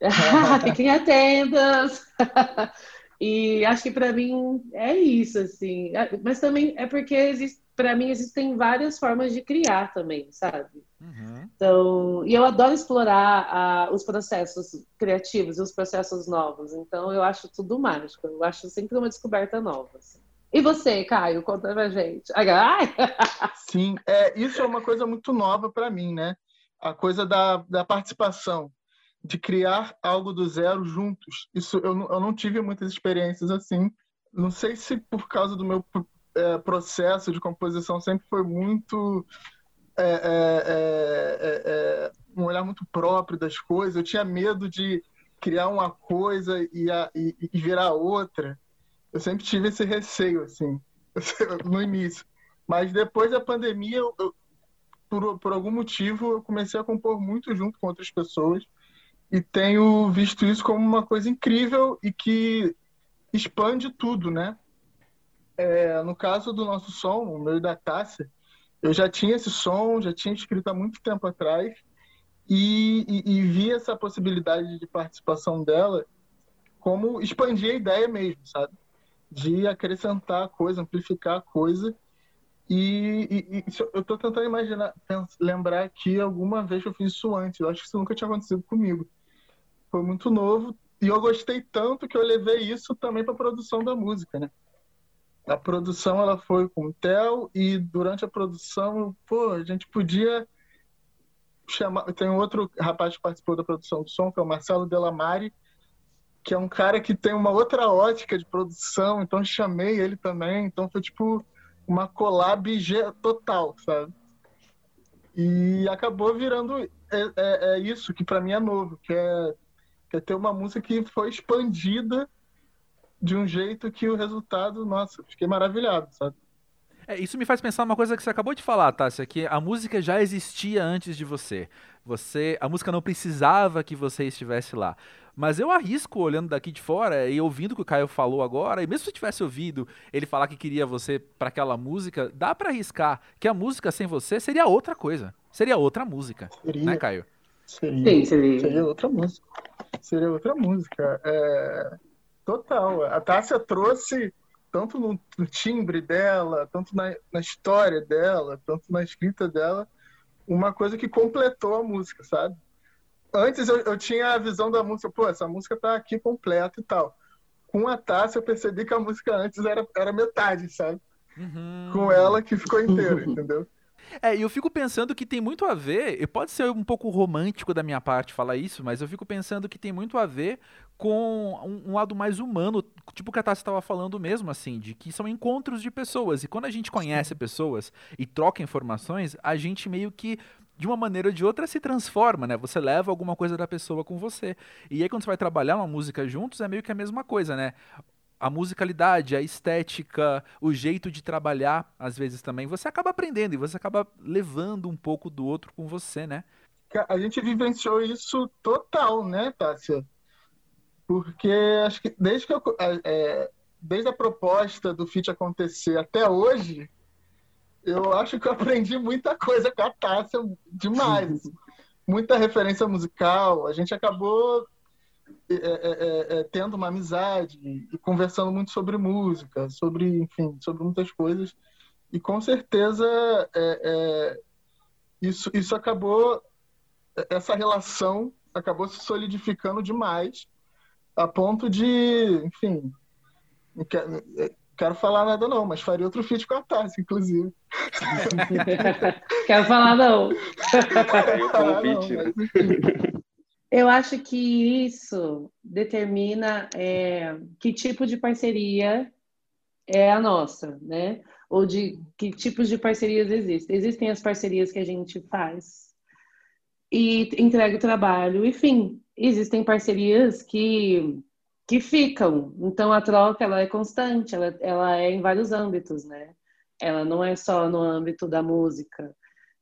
Fiquem atentas. e acho que para mim é isso, assim. Mas também é porque para mim existem várias formas de criar também, sabe? Uhum. Então, e eu adoro explorar uh, os processos criativos e os processos novos. Então, eu acho tudo mágico. Eu acho sempre uma descoberta nova. Assim. E você, Caio, conta pra gente. Ai. Sim, é, isso é uma coisa muito nova para mim, né? A coisa da, da participação, de criar algo do zero juntos. Isso eu, eu não tive muitas experiências assim. Não sei se por causa do meu é, processo de composição sempre foi muito é é, é, é, um olhar muito próprio das coisas. Eu tinha medo de criar uma coisa e, a, e, e virar outra. Eu sempre tive esse receio, assim, no início. Mas depois da pandemia, eu, eu, por, por algum motivo, eu comecei a compor muito junto com outras pessoas e tenho visto isso como uma coisa incrível e que expande tudo, né? é, no caso do nosso som, o meu e da Tássia, eu já tinha esse som, já tinha escrito há muito tempo atrás, e, e, e vi essa possibilidade de participação dela como expandir a ideia mesmo, sabe? De acrescentar coisa, amplificar a coisa. E, e, e, eu estou tentando imaginar, lembrar que alguma vez eu fiz isso antes. Eu acho que isso nunca tinha acontecido comigo. Foi muito novo e eu gostei tanto que eu levei isso também para a produção da música, né? a produção ela foi com o Theo e durante a produção, pô, a gente podia chamar. Tem outro rapaz que participou da produção do som, que é o Marcelo Delamare, que é um cara que tem uma outra ótica de produção, então chamei ele também. Então foi tipo uma collab total, sabe? E acabou virando é, é, é isso que para mim é novo, que é, que é ter uma música que foi expandida de um jeito que o resultado, nossa, fiquei maravilhado, sabe? É, isso me faz pensar uma coisa que você acabou de falar, Tássia, que a música já existia antes de você. Você, a música não precisava que você estivesse lá. Mas eu arrisco olhando daqui de fora e ouvindo o que o Caio falou agora, e mesmo se eu tivesse ouvido ele falar que queria você para aquela música, dá para arriscar que a música sem você seria outra coisa. Seria outra música, seria, né, Caio? Seria, Sim, seria. seria outra música. Seria outra música. É Total. A Tássia trouxe, tanto no, no timbre dela, tanto na, na, história dela, tanto na escrita dela, uma coisa que completou a música, sabe? Antes eu, eu tinha a visão da música, pô, essa música tá aqui completa e tal. Com a Tássia eu percebi que a música antes era, era metade, sabe? Uhum. Com ela que ficou inteira, entendeu? É, e eu fico pensando que tem muito a ver, e pode ser um pouco romântico da minha parte falar isso, mas eu fico pensando que tem muito a ver com um, um lado mais humano, tipo o que a Tassi estava falando mesmo, assim, de que são encontros de pessoas. E quando a gente conhece pessoas e troca informações, a gente meio que de uma maneira ou de outra se transforma, né? Você leva alguma coisa da pessoa com você. E aí quando você vai trabalhar uma música juntos, é meio que a mesma coisa, né? a musicalidade, a estética, o jeito de trabalhar, às vezes também, você acaba aprendendo e você acaba levando um pouco do outro com você, né? A gente vivenciou isso total, né, Tássia? Porque acho que desde que eu, é, desde a proposta do FIT acontecer até hoje, eu acho que eu aprendi muita coisa com a Tássia demais. muita referência musical. A gente acabou é é, é, é, tendo uma amizade e conversando muito sobre música, sobre, enfim, sobre muitas coisas. E com certeza é, isso, isso acabou, essa relação acabou se solidificando demais, a ponto de, enfim, quero, quero falar nada não, mas faria outro feat com a Tassi, inclusive. quero falar não. Eu convite, né? Eu acho que isso determina é, que tipo de parceria é a nossa, né? Ou de que tipos de parcerias existem. Existem as parcerias que a gente faz e entrega o trabalho, enfim, existem parcerias que que ficam. Então a troca ela é constante, ela, ela é em vários âmbitos, né? Ela não é só no âmbito da música.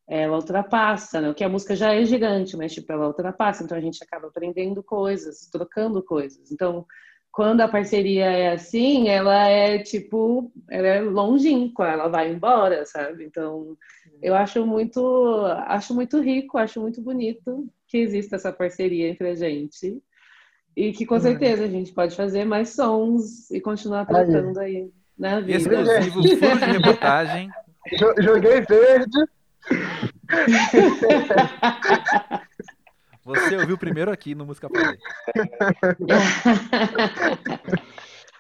ela ultrapassa, né? O que a música já é gigante, mas tipo, ela ultrapassa, então a gente acaba aprendendo coisas, trocando coisas. Então, quando a parceria é assim, ela é tipo, ela é longínqua, ela vai embora, sabe? Então, eu acho muito, acho muito rico, acho muito bonito que exista essa parceria entre a gente. E que com certeza a gente pode fazer mais sons e continuar tratando aí na vida. Exclusivo, furo de reportagem. Joguei verde. Você ouviu primeiro aqui no Música Play.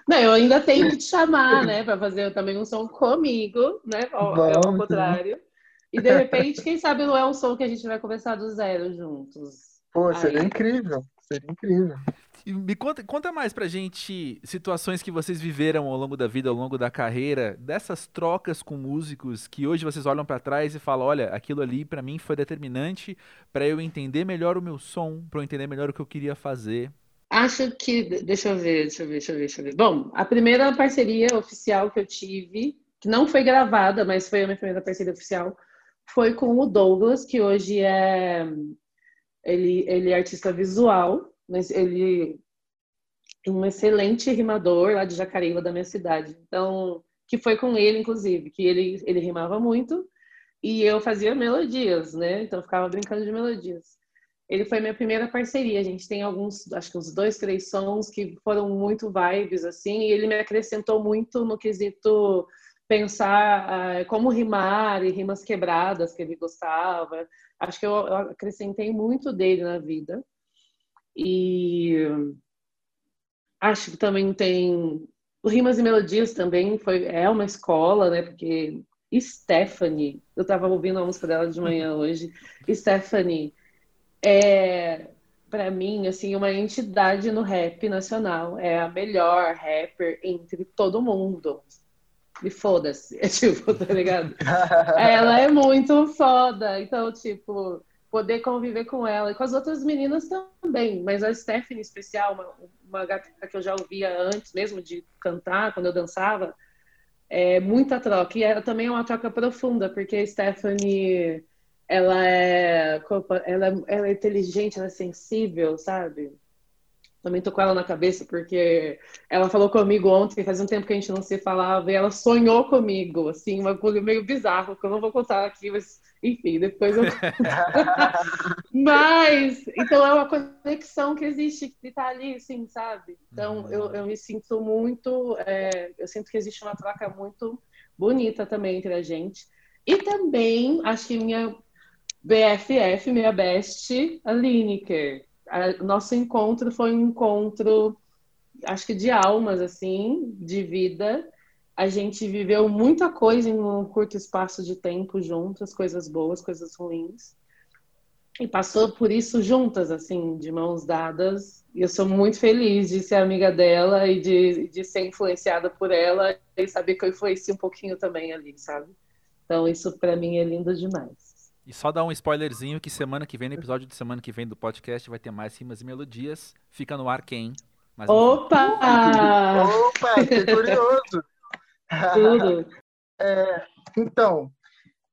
Não, eu ainda tenho que te chamar, né, para fazer também um som comigo, né, ao, ao contrário. E de repente, quem sabe não é um som que a gente vai começar do zero juntos. Pô, seria Aí. incrível, seria incrível. Me conta, conta mais pra gente situações que vocês viveram ao longo da vida, ao longo da carreira, dessas trocas com músicos que hoje vocês olham para trás e falam, olha, aquilo ali para mim foi determinante para eu entender melhor o meu som, para eu entender melhor o que eu queria fazer. Acho que, deixa eu ver, deixa eu ver, deixa eu ver, deixa eu ver. Bom, a primeira parceria oficial que eu tive, que não foi gravada, mas foi a minha primeira parceria oficial, foi com o Douglas, que hoje é ele, ele é artista visual ele um excelente rimador lá de Jacareíba, da minha cidade. Então, que foi com ele, inclusive, que ele, ele rimava muito e eu fazia melodias, né? Então, ficava brincando de melodias. Ele foi minha primeira parceria. A gente tem alguns, acho que uns dois, três sons que foram muito vibes, assim, e ele me acrescentou muito no quesito pensar uh, como rimar e rimas quebradas que ele gostava. Acho que eu, eu acrescentei muito dele na vida. E acho que também tem o Rimas e Melodias também foi é uma escola, né? Porque Stephanie, eu estava ouvindo a música dela de manhã hoje. Stephanie é para mim assim uma entidade no rap nacional, é a melhor rapper entre todo mundo. E foda-se, é tipo, tá ligado? Ela é muito foda, então tipo, poder conviver com ela e com as outras meninas também. Mas a Stephanie, em especial, uma, uma gata que eu já ouvia antes mesmo de cantar, quando eu dançava, é muita troca. E ela também é uma troca profunda, porque a Stephanie, ela é, ela, ela é inteligente, ela é sensível, sabe? Também tô com ela na cabeça, porque ela falou comigo ontem, faz um tempo que a gente não se falava, e ela sonhou comigo, assim, uma coisa meio bizarra, que eu não vou contar aqui, mas enfim, depois eu. Mas, então é uma conexão que existe, que está ali, assim, sabe? Então eu, eu me sinto muito. É, eu sinto que existe uma troca muito bonita também entre a gente. E também, acho que minha BFF, minha best, a Lineker. A, nosso encontro foi um encontro, acho que de almas, assim, de vida a gente viveu muita coisa em um curto espaço de tempo juntas, coisas boas, coisas ruins. E passou por isso juntas, assim, de mãos dadas. E eu sou muito feliz de ser amiga dela e de, de ser influenciada por ela e saber que eu influenciei um pouquinho também ali, sabe? Então isso para mim é lindo demais. E só dar um spoilerzinho que semana que vem, no episódio de semana que vem do podcast, vai ter mais rimas e melodias. Fica no ar quem? Mas, Opa! Opa, que curioso! Tudo. é, então,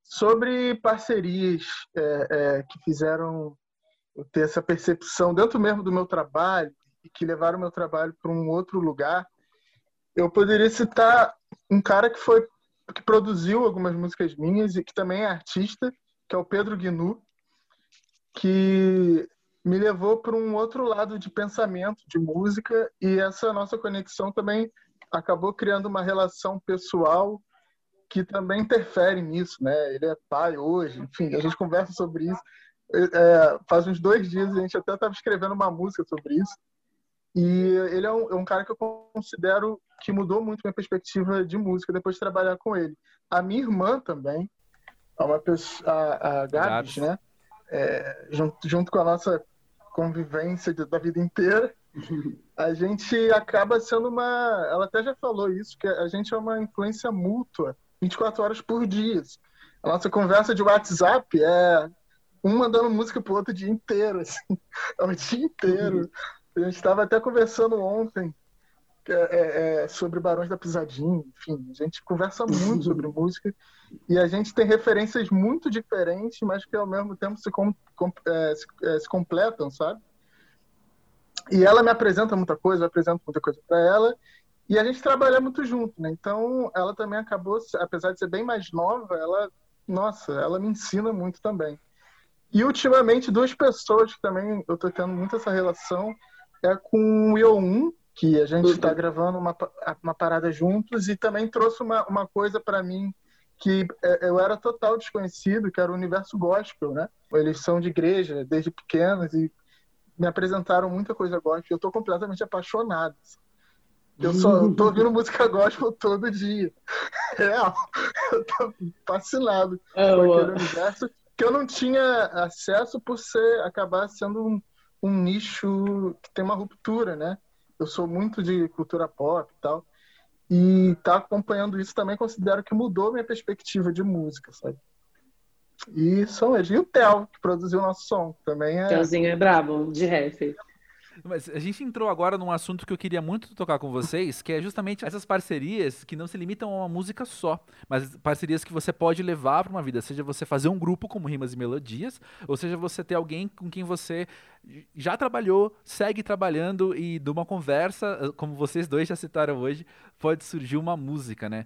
sobre parcerias é, é, que fizeram eu ter essa percepção dentro mesmo do meu trabalho e que levaram o meu trabalho para um outro lugar, eu poderia citar um cara que foi que produziu algumas músicas minhas e que também é artista, que é o Pedro Guinu, que me levou para um outro lado de pensamento, de música, e essa nossa conexão também acabou criando uma relação pessoal que também interfere nisso, né? Ele é pai hoje, enfim, a gente conversa sobre isso. É, faz uns dois dias a gente até estava escrevendo uma música sobre isso. E ele é um, é um, cara que eu considero que mudou muito minha perspectiva de música depois de trabalhar com ele. A minha irmã também, é uma pessoa, a, a Gabs, Gabs. né? É, junto, junto com a nossa convivência de, da vida inteira, a gente acaba sendo uma. Ela até já falou isso, que a gente é uma influência mútua 24 horas por dia. A nossa conversa de WhatsApp é um mandando música pro outro o dia inteiro, assim. É o dia inteiro. A gente estava até conversando ontem é, é, é, sobre Barões da Pisadinha, enfim, a gente conversa muito sobre música e a gente tem referências muito diferentes, mas que ao mesmo tempo se, com, com, é, se, é, se, completam, sabe? E ela me apresenta muita coisa, eu apresento muita coisa para ela e a gente trabalha muito junto, né? Então ela também acabou, apesar de ser bem mais nova, ela, nossa, ela me ensina muito também. E ultimamente duas pessoas que também eu tô tendo muito essa relação é com o Yo1, que a gente está uhum. gravando uma, uma parada juntos e também trouxe uma, uma coisa para mim que é, eu era total desconhecido, que era o universo gospel, né? Eles são de igreja desde pequenos e me apresentaram muita coisa gospel. Eu estou completamente apaixonado. Eu só tô ouvindo música gospel todo dia. Real. Eu tô fascinado é, com aquele universo que eu não tinha acesso por ser acabar sendo um, um nicho que tem uma ruptura, né? eu sou muito de cultura pop e tal. E tá acompanhando isso também considero que mudou minha perspectiva de música, sabe? E são eles. E o Theo, que produziu o nosso som, também é. Theozinho é brabo, de rap. Mas a gente entrou agora num assunto que eu queria muito tocar com vocês, que é justamente essas parcerias que não se limitam a uma música só, mas parcerias que você pode levar para uma vida, seja você fazer um grupo como Rimas e Melodias, ou seja você ter alguém com quem você já trabalhou, segue trabalhando e de uma conversa, como vocês dois já citaram hoje, pode surgir uma música, né?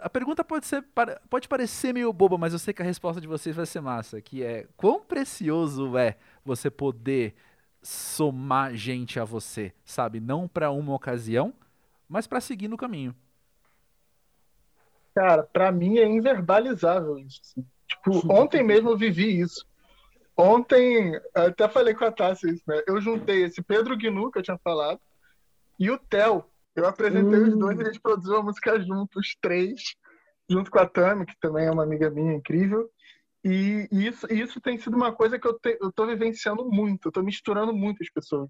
A pergunta pode ser pode parecer meio boba, mas eu sei que a resposta de vocês vai ser massa, que é quão precioso é você poder somar gente a você, sabe? Não para uma ocasião, mas para seguir no caminho. Cara, para mim é inverbalizável isso. Assim. Tipo, ontem mesmo eu vivi isso. Ontem, até falei com a Tássia isso, né? Eu juntei esse Pedro Gnu, que eu tinha falado, e o Theo. Eu apresentei os dois e a gente produziu uma música juntos, os três, junto com a Tami, que também é uma amiga minha incrível. E isso, isso tem sido uma coisa que eu, te, eu tô vivenciando muito. Eu tô misturando muitas pessoas.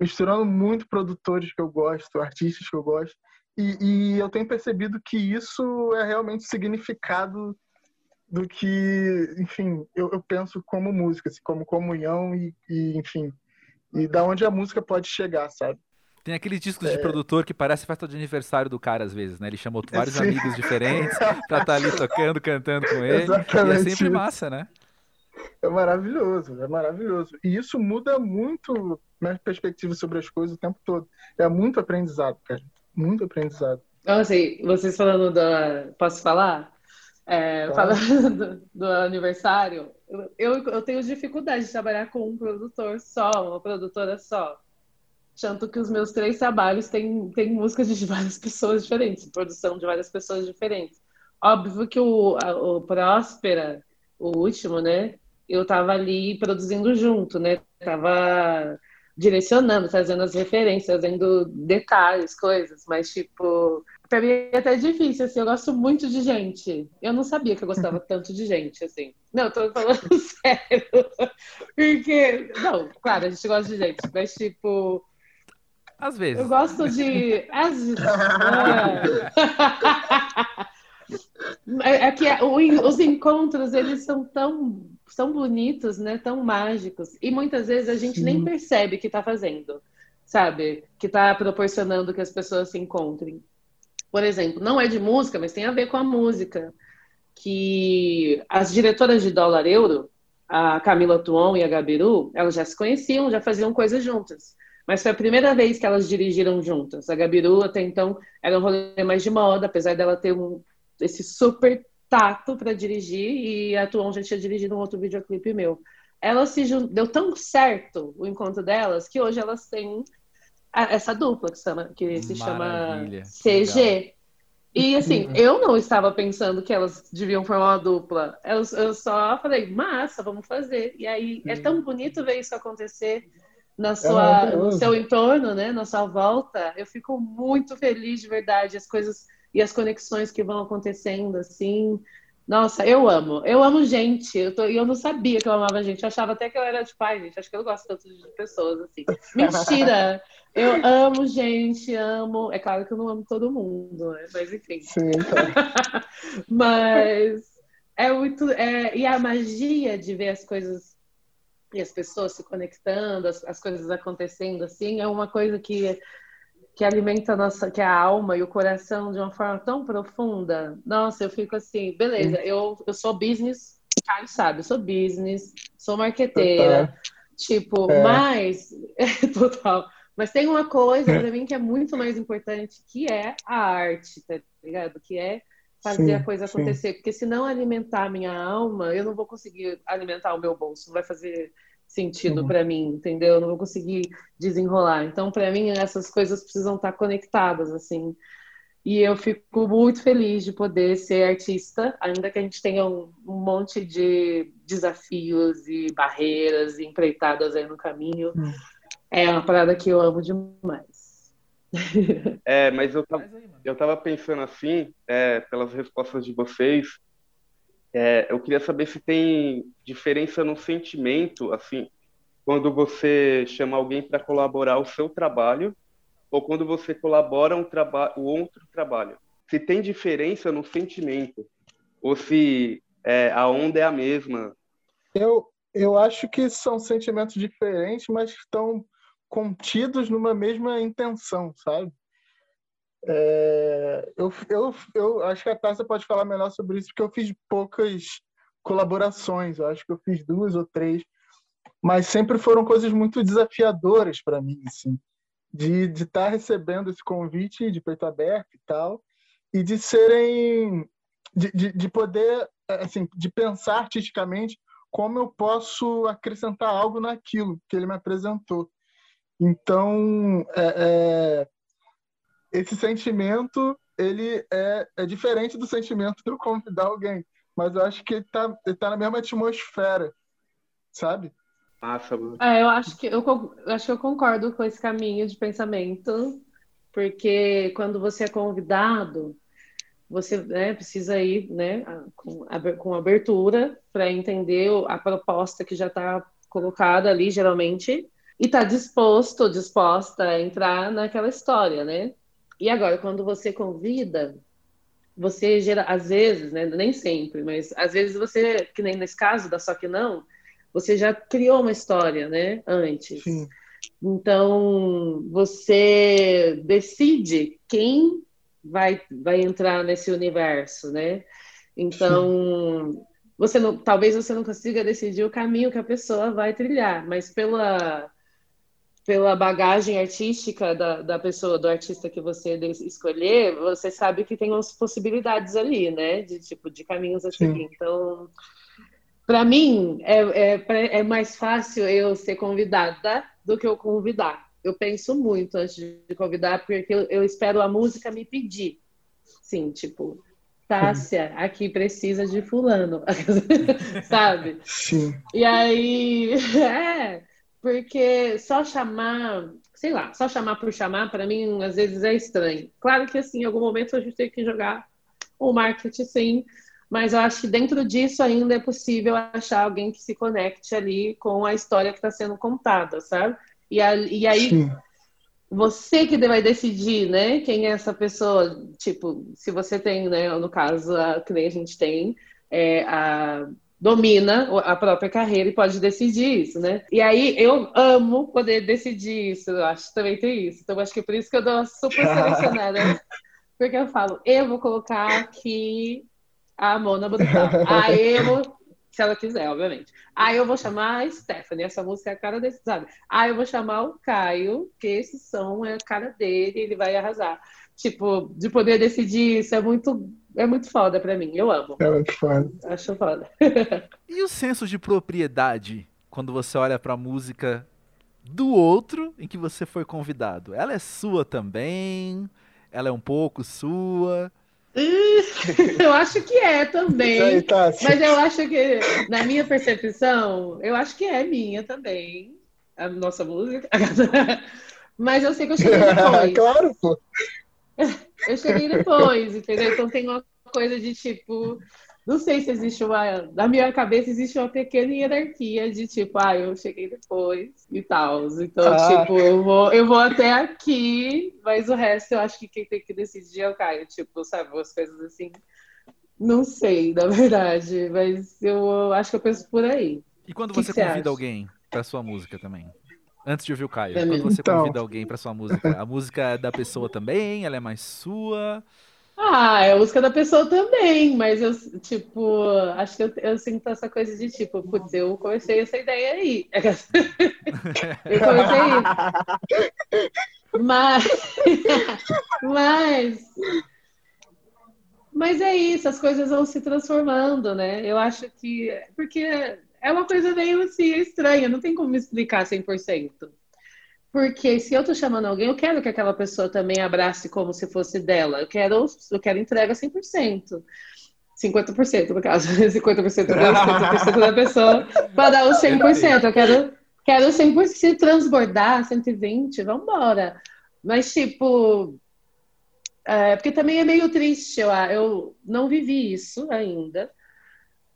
Misturando muito produtores que eu gosto, artistas que eu gosto. E, e eu tenho percebido que isso é realmente significado do que, enfim, eu, eu penso como música, assim, como comunhão e, e, enfim, e da onde a música pode chegar, sabe? Tem aqueles discos é... de produtor que parece festa de aniversário do cara, às vezes, né? Ele chamou vários Sim. amigos diferentes pra estar tá ali tocando, cantando com ele. Exatamente e é sempre massa, né? É maravilhoso, é maravilhoso. E isso muda muito minha perspectiva sobre as coisas o tempo todo. É muito aprendizado, cara. Muito aprendizado. Então, assim, vocês falando da. Posso falar? É, falando do, do, aniversário, eu, eu tenho dificuldade de trabalhar com um produtor só, uma produtora só. Tanto que os meus três trabalhos têm, têm músicas de várias pessoas diferentes, produção de várias pessoas diferentes. Óbvio que o, a, o Próspera, o último, né? Eu tava ali produzindo junto, né? Tava direcionando, fazendo as referências, fazendo detalhes, coisas, mas tipo, pra mim é até difícil, assim, eu gosto muito de gente. Eu não sabia que eu gostava tanto de gente, assim. Não, tô falando sério. Porque, não, claro, a gente gosta de gente, mas tipo, às vezes. Eu gosto de. Às vezes. É, é que os encontros, eles são tão, tão bonitos, né? Tão mágicos. E muitas vezes a gente Sim. nem percebe que está fazendo, sabe? Que está proporcionando que as pessoas se encontrem. Por exemplo, não é de música, mas tem a ver com a música. Que as diretoras de dólar euro, a Camila Tuon e a Gabiru, elas já se conheciam, já faziam coisas juntas. Mas foi a primeira vez que elas dirigiram juntas. A Gabiru até então era um rolê mais de moda, apesar dela ter um, esse super tato para dirigir, e a Tuon já tinha dirigido um outro videoclipe meu. Elas se jun... deu tão certo o encontro delas que hoje elas têm essa dupla que, chama, que se Maravilha. chama CG. Legal. E assim, eu não estava pensando que elas deviam formar uma dupla. Eu, eu só falei, massa, vamos fazer. E aí é tão bonito ver isso acontecer na é sua, é no seu entorno, né, na sua volta, eu fico muito feliz de verdade, as coisas e as conexões que vão acontecendo, assim. Nossa, eu amo. Eu amo gente. Eu, tô, eu não sabia que eu amava gente. Eu achava até que eu era de pai, gente. Acho que eu não gosto tanto de pessoas, assim. Mentira! Eu amo gente, amo. É claro que eu não amo todo mundo, né? Mas enfim. Sim, tá. Mas é muito. É... E a magia de ver as coisas e as pessoas se conectando, as, as coisas acontecendo assim, é uma coisa que que alimenta a nossa, que é a alma e o coração de uma forma tão profunda. Nossa, eu fico assim, beleza, eu, eu sou business, Caio sabe, eu sou business, sou marqueteira, total. tipo, é. mas total. Mas tem uma coisa para mim que é muito mais importante, que é a arte, tá ligado? Que é fazer sim, a coisa acontecer, sim. porque se não alimentar a minha alma, eu não vou conseguir alimentar o meu bolso, não vai fazer sentido uhum. para mim, entendeu? Eu não vou conseguir desenrolar. Então, para mim, essas coisas precisam estar conectadas, assim. E eu fico muito feliz de poder ser artista, ainda que a gente tenha um, um monte de desafios e barreiras e empreitadas aí no caminho. Uhum. É uma parada que eu amo demais. É, mas eu tava, eu tava pensando assim, é, pelas respostas de vocês, é, eu queria saber se tem diferença no sentimento, assim, quando você chama alguém para colaborar o seu trabalho ou quando você colabora um trabalho, o outro trabalho. Se tem diferença no sentimento ou se é, a onda é a mesma. Eu, eu acho que são sentimentos diferentes, mas estão contidos numa mesma intenção, sabe? É, eu, eu, eu acho que a Tássia pode falar melhor sobre isso, porque eu fiz poucas colaborações, eu acho que eu fiz duas ou três, mas sempre foram coisas muito desafiadoras para mim, assim, de estar tá recebendo esse convite de peito aberto e tal, e de serem, de, de, de poder, assim, de pensar artisticamente como eu posso acrescentar algo naquilo que ele me apresentou. Então, é, é esse sentimento ele é, é diferente do sentimento de eu convidar alguém, mas eu acho que ele tá, ele tá na mesma atmosfera, sabe? Massa, é, eu acho que eu, eu acho que eu concordo com esse caminho de pensamento, porque quando você é convidado, você né, precisa ir né, com, com abertura para entender a proposta que já está colocada ali, geralmente, e está disposto, disposta a entrar naquela história, né? E agora, quando você convida, você gera, às vezes, né, nem sempre, mas às vezes você, que nem nesse caso da Só Que Não, você já criou uma história, né, antes. Sim. Então, você decide quem vai, vai entrar nesse universo, né? Então, Sim. você não, talvez você não consiga decidir o caminho que a pessoa vai trilhar, mas pela pela bagagem artística da, da pessoa, do artista que você escolher, você sabe que tem umas possibilidades ali, né? De tipo, de caminhos a seguir. Então, para mim, é, é, é, mais fácil eu ser convidada do que eu convidar. Eu penso muito antes de convidar, porque eu, eu espero a música me pedir. Sim, tipo, Tássia, aqui precisa de fulano, sabe? Sim. E aí, é porque só chamar, sei lá, só chamar por chamar, para mim, às vezes é estranho. Claro que, assim, em algum momento a gente tem que jogar o marketing, sim, mas eu acho que dentro disso ainda é possível achar alguém que se conecte ali com a história que está sendo contada, sabe? E, a, e aí, sim. você que vai decidir, né, quem é essa pessoa, tipo, se você tem, né, no caso, a, que nem a gente tem, é, a domina a própria carreira e pode decidir isso, né? E aí eu amo poder decidir isso, eu acho que também tem isso. Então acho que é por isso que eu dou uma super selecionada. porque eu falo, eu vou colocar aqui a Mona Brutal. Aí eu vou, se ela quiser, obviamente. Aí eu vou chamar a Stephanie, essa música é a cara desse, sabe? Aí eu vou chamar o Caio, que esse som é a cara dele, ele vai arrasar. Tipo, de poder decidir isso é muito é muito foda pra mim, eu amo. É muito foda. Acho foda. e o senso de propriedade quando você olha pra música do outro em que você foi convidado? Ela é sua também? Ela é um pouco sua? eu acho que é também. Aí, tá. Mas eu acho que, na minha percepção, eu acho que é minha também. A nossa música. Mas eu sei que eu cheguei depois. claro, pô. Eu cheguei depois, entendeu? Então tem uma coisa de tipo. Não sei se existe uma. Na minha cabeça existe uma pequena hierarquia de tipo, ah, eu cheguei depois e tal. Então, ah. tipo, eu vou, eu vou até aqui, mas o resto eu acho que quem tem que decidir é o Caio. Tipo, sabe, as coisas assim. Não sei, na verdade, mas eu acho que eu penso por aí. E quando você convida alguém para sua música também? Antes de ouvir o Caio, quando você então... convida alguém para sua música, a música é da pessoa também? Ela é mais sua? Ah, é a música da pessoa também, mas eu, tipo, acho que eu, eu sinto essa coisa de tipo, putz, eu comecei essa ideia aí. eu comecei isso. Mas, mas, mas é isso, as coisas vão se transformando, né? Eu acho que, porque é uma coisa meio assim estranha, não tem como explicar 100%. Porque se eu tô chamando alguém, eu quero que aquela pessoa também abrace como se fosse dela. Eu quero, eu quero entrega 100%. 50% no caso, 50% da, 50% da pessoa para dar o 100%. Eu quero, quero 100%. Se transbordar 120, vamos embora. Mas, tipo, é, porque também é meio triste, eu, eu não vivi isso ainda,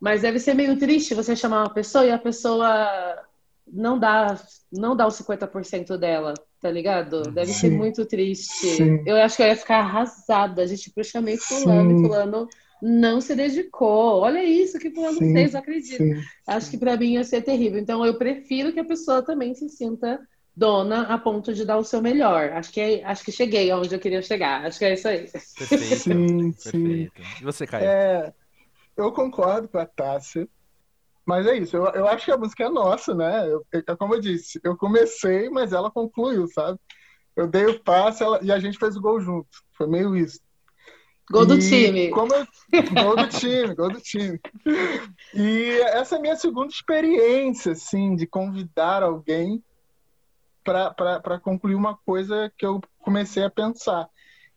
mas deve ser meio triste você chamar uma pessoa e a pessoa não dá, não dá os 50% dela, tá ligado? Deve Sim. ser muito triste. Sim. Eu acho que eu ia ficar arrasada. A gente, tipo, eu chamei fulano Sim. e fulano não se dedicou. Olha isso que fulano Sim. fez, acredito. Acho que para mim ia ser terrível. Então eu prefiro que a pessoa também se sinta dona a ponto de dar o seu melhor. Acho que é, acho que cheguei aonde eu queria chegar. Acho que é isso aí. Perfeito. Sim, Perfeito. E você, Caio? É, eu concordo com a Tássia. Mas é isso, eu, eu acho que a música é nossa, né? Eu, eu, como eu disse, eu comecei, mas ela concluiu, sabe? Eu dei o passe ela, e a gente fez o gol junto. Foi meio isso. Gol do time. Como eu, gol do time, gol do time. E essa é a minha segunda experiência, assim, de convidar alguém para concluir uma coisa que eu comecei a pensar.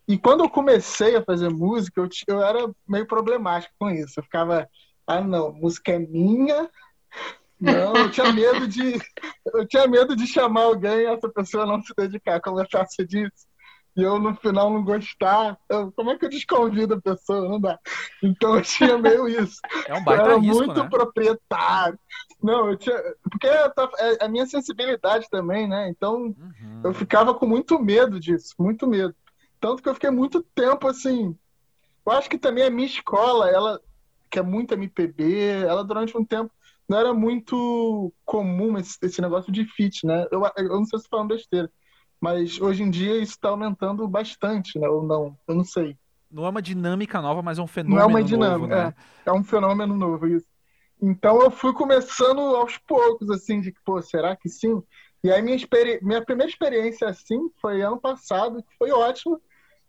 E quando eu comecei a fazer música, eu, eu era meio problemático com isso. Eu ficava, ah, não, música é minha. Não, eu tinha medo de eu tinha medo de chamar alguém e essa pessoa não se dedicar, como Tássia disse. E eu no final não gostar. Eu, como é que eu desconvido a pessoa? Não dá. Então eu tinha meio isso. É um baita eu era risco, muito né? proprietário. Não, eu tinha. Porque é a minha sensibilidade também, né? Então uhum. eu ficava com muito medo disso, muito medo. Tanto que eu fiquei muito tempo assim. Eu acho que também a minha escola, ela que é muito MPB, ela durante um tempo não era muito comum esse, esse negócio de fit, né? Eu, eu não sei se falando besteira, mas hoje em dia isso está aumentando bastante, né? Ou não, eu não sei. Não é uma dinâmica nova, mas é um fenômeno novo. Não é uma dinâmica, novo, né? é, é um fenômeno novo isso. Então eu fui começando aos poucos, assim, de que, pô, será que sim? E aí minha, experi... minha primeira experiência assim foi ano passado, que foi ótimo,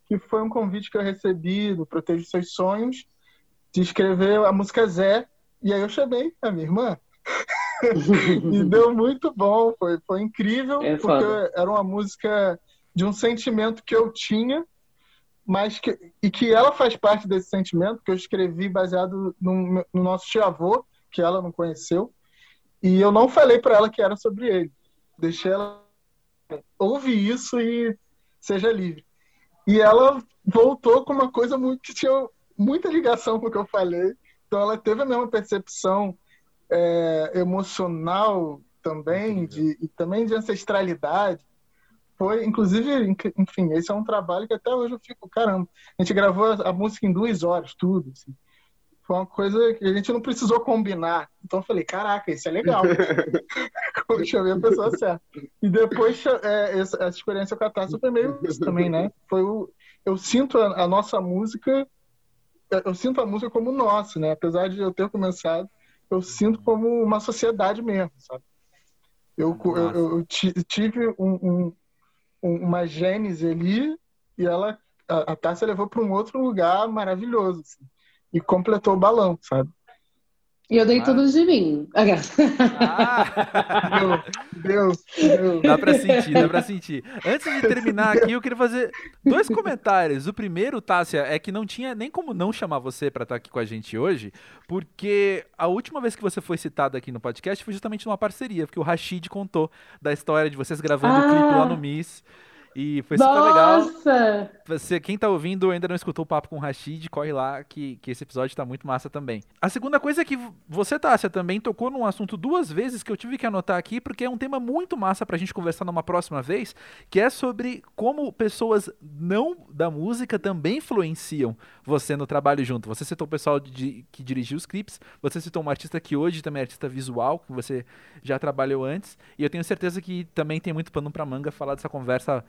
que foi um convite que eu recebi do Proteja Seus Sonhos, de escrever a música Zé, e aí eu chamei a minha irmã. e deu muito bom, foi, foi incrível, é porque era uma música de um sentimento que eu tinha, mas que, e que ela faz parte desse sentimento, que eu escrevi baseado no, no nosso tio-avô, que ela não conheceu, e eu não falei para ela que era sobre ele. Deixei ela ouvir isso e seja livre. E ela voltou com uma coisa muito que tinha muita ligação com o que eu falei. Então ela teve a mesma percepção é, emocional também, de, e também de ancestralidade. Foi, inclusive, enfim, esse é um trabalho que até hoje eu fico, caramba. A gente gravou a, música em duas horas, tudo. Assim. Foi uma coisa que a gente não precisou combinar. Então eu falei, caraca, isso é legal. eu chamei a pessoa certa. E depois, é, essa, essa, experiência com a Tássia foi meio isso também, né? Foi o, eu sinto a, a nossa música eu sinto a música como nossa, né? Apesar de eu ter começado, eu sinto como uma sociedade mesmo, sabe? Eu, eu, eu, tive um, um, uma gênese ali e ela, a, a Tássia levou para um outro lugar maravilhoso, assim, e completou o balão, sabe? E eu dei ah. tudo de mim. Ah. Deus, Deus. Dá pra sentir, dá pra sentir. Antes de terminar aqui, eu queria fazer dois comentários. O primeiro, Tássia, é que não tinha nem como não chamar você para estar aqui com a gente hoje, porque a última vez que você foi citada aqui no podcast foi justamente numa parceria, porque o Rashid contou da história de vocês gravando o ah. clipe lá no Miss. E foi super Nossa! legal. Você, quem tá ouvindo ainda não escutou o papo com o Rashid, corre lá que, que esse episódio tá muito massa também. A segunda coisa é que você, Tássia, também tocou num assunto duas vezes que eu tive que anotar aqui, porque é um tema muito massa pra gente conversar numa próxima vez, que é sobre como pessoas não da música também influenciam você no trabalho junto. Você citou o pessoal de, que dirigiu os clipes, você citou uma artista que hoje também é artista visual, que você já trabalhou antes, e eu tenho certeza que também tem muito pano pra manga falar dessa conversa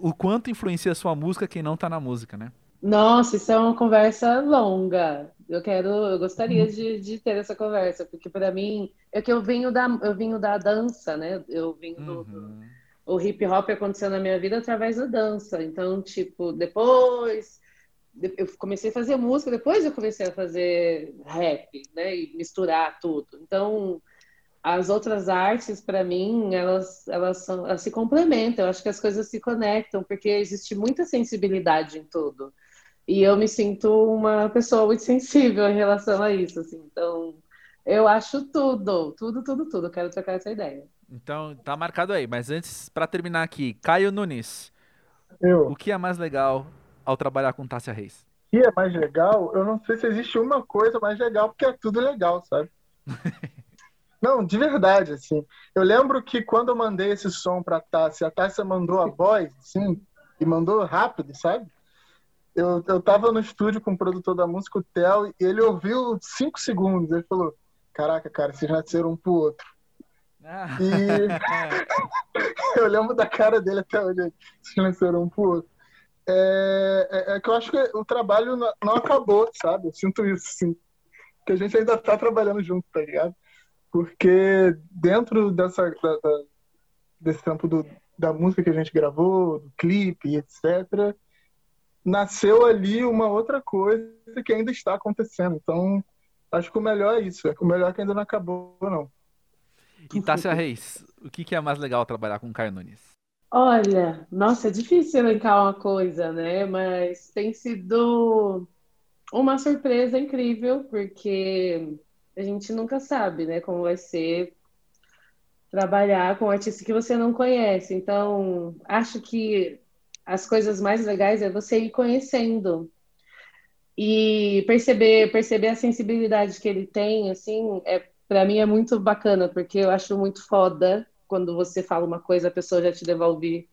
o quanto influencia a sua música quem não tá na música, né? Nossa, isso é uma conversa longa. Eu quero, eu gostaria uhum. de, de ter essa conversa, porque para mim é que eu venho da, eu venho da dança, né? Eu venho do, uhum. o hip hop aconteceu na minha vida através da dança. Então, tipo, depois eu comecei a fazer música, depois eu comecei a fazer rap, né? E misturar tudo. Então, as outras artes, para mim, elas, elas, são, elas se complementam. Eu acho que as coisas se conectam, porque existe muita sensibilidade em tudo. E eu me sinto uma pessoa muito sensível em relação a isso. Assim. Então, eu acho tudo, tudo, tudo, tudo. Quero trocar essa ideia. Então, tá marcado aí. Mas antes, para terminar aqui, Caio Nunes. Eu. O que é mais legal ao trabalhar com Tássia Reis? O que é mais legal? Eu não sei se existe uma coisa mais legal, porque é tudo legal, sabe? Não, de verdade, assim. Eu lembro que quando eu mandei esse som pra Tássia, a Tássia mandou a voz, assim, e mandou rápido, sabe? Eu, eu tava no estúdio com o produtor da música, o Theo, e ele ouviu cinco segundos. Ele falou: Caraca, cara, vocês nasceram um pro outro. Ah. E eu lembro da cara dele até hoje, vocês nasceram um pro outro. É, é, é, que eu acho que o trabalho não, não acabou, sabe? Eu sinto isso, assim. Que a gente ainda tá trabalhando junto, tá ligado? Porque dentro dessa da, da, desse tempo do, da música que a gente gravou, do clipe, etc., nasceu ali uma outra coisa que ainda está acontecendo. Então, acho que o melhor é isso. É o melhor é que ainda não acabou, não. E Tássia Reis, o que, é mais legal trabalhar com o Caio Nunes? Olha, nossa, é difícil elencar uma coisa, né? Mas tem sido uma surpresa incrível, porque a gente nunca sabe, né, como vai ser trabalhar com um artista que você não conhece. Então, acho que as coisas mais legais é você ir conhecendo e perceber perceber a sensibilidade que ele tem, assim, é para mim é muito bacana, porque eu acho muito foda quando você fala uma coisa, a pessoa já te devolve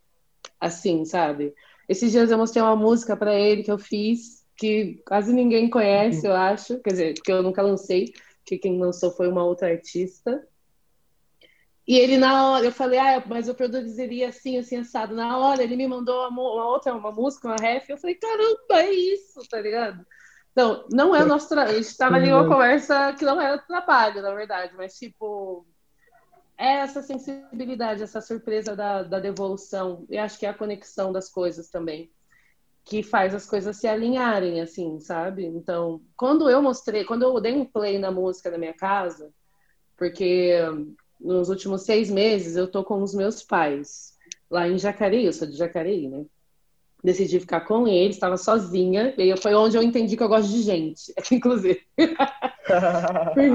assim, sabe? Esses dias eu mostrei uma música para ele que eu fiz, que quase ninguém conhece, eu acho, quer dizer, que eu nunca lancei, que quem lançou foi uma outra artista. E ele, na hora, eu falei, ah, mas eu produziria assim, assim, assado. Na hora, ele me mandou uma, uma outra, uma música, uma ref. Eu falei, caramba, é isso, tá ligado? Então, não é o nosso trabalho. A gente estava ali uma conversa que não era trabalho, na verdade, mas, tipo, é essa sensibilidade, essa surpresa da, da devolução. E acho que é a conexão das coisas também que faz as coisas se alinharem, assim, sabe? Então, quando eu mostrei, quando eu dei um play na música na minha casa, porque nos últimos seis meses eu tô com os meus pais lá em Jacareí, eu sou de Jacareí, né? Decidi ficar com eles, estava sozinha, e foi onde eu entendi que eu gosto de gente, inclusive.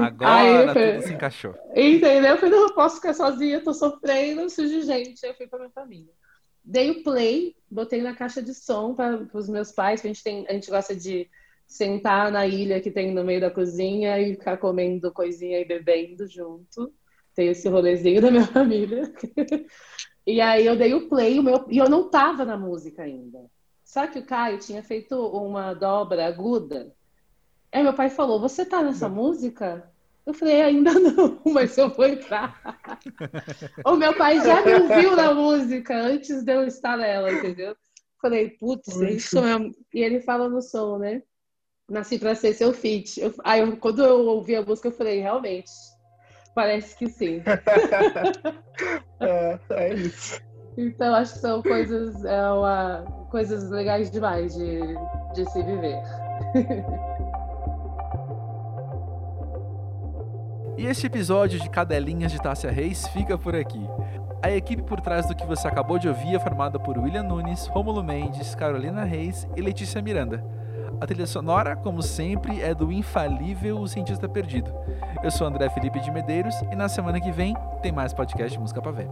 Agora foi... tudo se encaixou. Entendeu? Eu falei, não, eu posso ficar sozinha, tô sofrendo, preciso de gente. Aí eu fui pra minha família dei o play, botei na caixa de som para os meus pais, que a gente tem, a gente gosta de sentar na ilha que tem no meio da cozinha e ficar comendo coisinha e bebendo junto. Tem esse rolezinho da minha família. e aí eu dei o play, o meu, e eu não tava na música ainda. Só que o Caio tinha feito uma dobra aguda. Aí meu pai falou: Você tá nessa música? Eu falei, ainda não, mas eu vou entrar. o meu pai já me ouviu na música antes de eu estar nela, entendeu? Falei, putz, é isso mesmo. E ele fala no som, né? Nasci pra ser seu feat. Eu, aí, eu, quando eu ouvi a música, eu falei, realmente, parece que sim. é, é isso. Então, acho que são coisas, é uma, coisas legais demais de, de se viver. E este episódio de Cadelinhas de Tássia Reis fica por aqui. A equipe por trás do que você acabou de ouvir é formada por William Nunes, Rômulo Mendes, Carolina Reis e Letícia Miranda. A trilha sonora, como sempre, é do infalível O Cientista Perdido. Eu sou André Felipe de Medeiros e na semana que vem tem mais podcast de música pra ver.